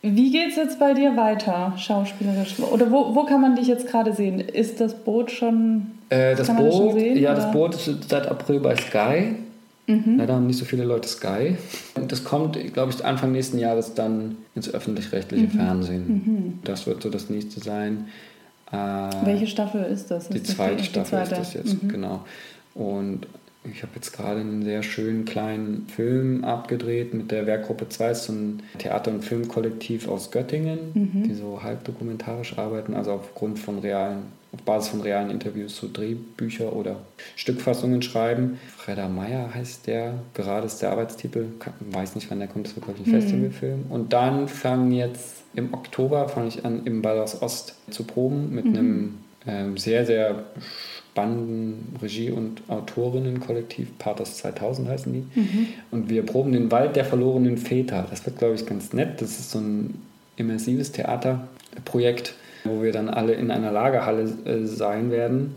Wie geht es jetzt bei dir weiter, schauspielerisch? Oder wo, wo kann man dich jetzt gerade sehen? Ist das Boot schon. Äh, das Boot, das sehen, ja, oder? das Boot ist seit April bei Sky. Mhm. Leider haben nicht so viele Leute Sky. Und das kommt, glaube ich, Anfang nächsten Jahres dann ins öffentlich-rechtliche mhm. Fernsehen. Mhm. Das wird so das nächste sein. Äh, Welche Staffel ist das? Die, ist zweite die, Staffel die zweite. ist das jetzt, mhm. genau. Und ich habe jetzt gerade einen sehr schönen kleinen Film abgedreht mit der Werkgruppe 2, so ein Theater- und Filmkollektiv aus Göttingen, mhm. die so halbdokumentarisch arbeiten, also aufgrund von realen, auf Basis von realen Interviews so Drehbücher oder Stückfassungen schreiben. Freda Meyer heißt der, gerade ist der Arbeitstitel, weiß nicht, wann der kommt, das wird glaube ich ein mhm. Festivalfilm. Und dann fangen jetzt im Oktober fange ich an, im Ballhaus Ost zu proben mit mhm. einem ähm, sehr, sehr spannenden Regie- und Autorinnenkollektiv, Pathos 2000 heißen die. Mhm. Und wir proben den Wald der verlorenen Väter. Das wird, glaube ich, ganz nett. Das ist so ein immersives Theaterprojekt, wo wir dann alle in einer Lagerhalle äh, sein werden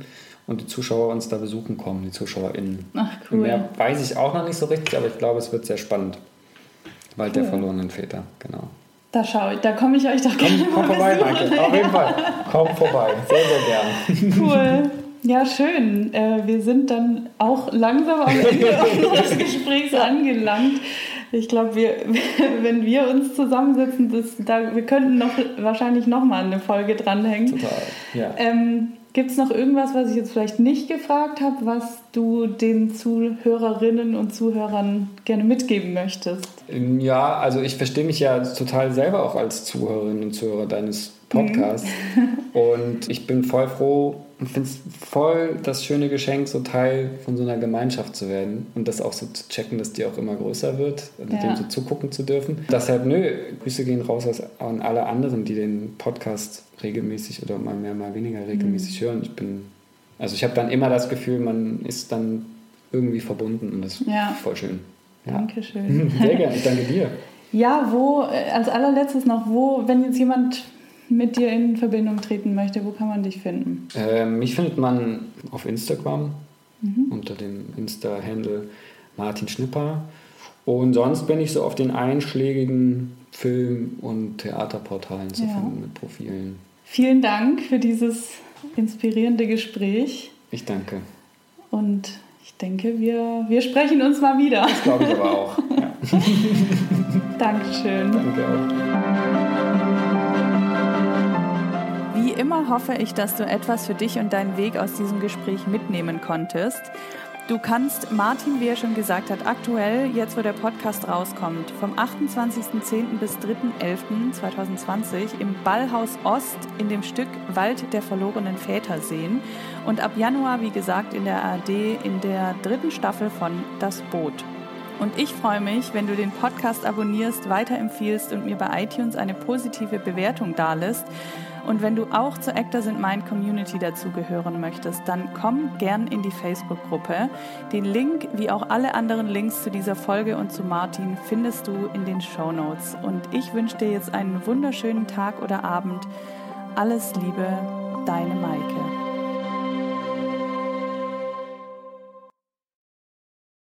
und die Zuschauer uns da besuchen kommen, die ZuschauerInnen. Ach, cool. Mehr weiß ich auch noch nicht so richtig, aber ich glaube, es wird sehr spannend. Wald cool. der verlorenen Väter, genau. Da schaue ich, da komme ich euch doch gerne Komm, komm vorbei, Michael. Auf jeden Fall. Komm vorbei. Sehr, sehr gern. Cool. Ja, schön. Äh, wir sind dann auch langsam am Ende unseres Gesprächs angelangt. Ich glaube, wir, wenn wir uns zusammensetzen, das, da, wir könnten noch, wahrscheinlich noch mal eine Folge dranhängen. Total, ja. Ähm, Gibt es noch irgendwas, was ich jetzt vielleicht nicht gefragt habe, was du den Zuhörerinnen und Zuhörern gerne mitgeben möchtest? Ja, also ich verstehe mich ja total selber auch als Zuhörerin und Zuhörer deines Podcasts. Mhm. und ich bin voll froh und finde es voll das schöne Geschenk, so Teil von so einer Gemeinschaft zu werden und das auch so zu checken, dass die auch immer größer wird, und ja. dem so zugucken zu dürfen. Deshalb, nö, Grüße gehen raus an alle anderen, die den Podcast regelmäßig oder mal mehr, mal weniger regelmäßig mhm. hören. Ich bin, also ich habe dann immer das Gefühl, man ist dann irgendwie verbunden und das ja. ist voll schön. Ja. Dankeschön. Sehr gerne, ich danke dir. Ja, wo, äh, als allerletztes noch, wo, wenn jetzt jemand mit dir in Verbindung treten möchte, wo kann man dich finden? Ähm, mich findet man auf Instagram mhm. unter dem Insta-Handle Martin Schnipper. Und sonst bin ich so auf den einschlägigen Film- und Theaterportalen zu ja. finden mit Profilen. Vielen Dank für dieses inspirierende Gespräch. Ich danke. Und ich denke, wir, wir sprechen uns mal wieder. Das glaube ich aber auch. Ja. Dankeschön. Danke auch. Immer hoffe ich, dass du etwas für dich und deinen Weg aus diesem Gespräch mitnehmen konntest. Du kannst Martin, wie er schon gesagt hat, aktuell, jetzt wo der Podcast rauskommt, vom 28.10. bis 3.11.2020 im Ballhaus Ost in dem Stück Wald der verlorenen Väter sehen und ab Januar, wie gesagt, in der ARD in der dritten Staffel von Das Boot. Und ich freue mich, wenn du den Podcast abonnierst, weiterempfiehlst und mir bei iTunes eine positive Bewertung dalässt. Und wenn du auch zur Actors in Mind Community dazugehören möchtest, dann komm gern in die Facebook-Gruppe. Den Link, wie auch alle anderen Links zu dieser Folge und zu Martin, findest du in den Show Notes. Und ich wünsche dir jetzt einen wunderschönen Tag oder Abend. Alles Liebe, deine Maike.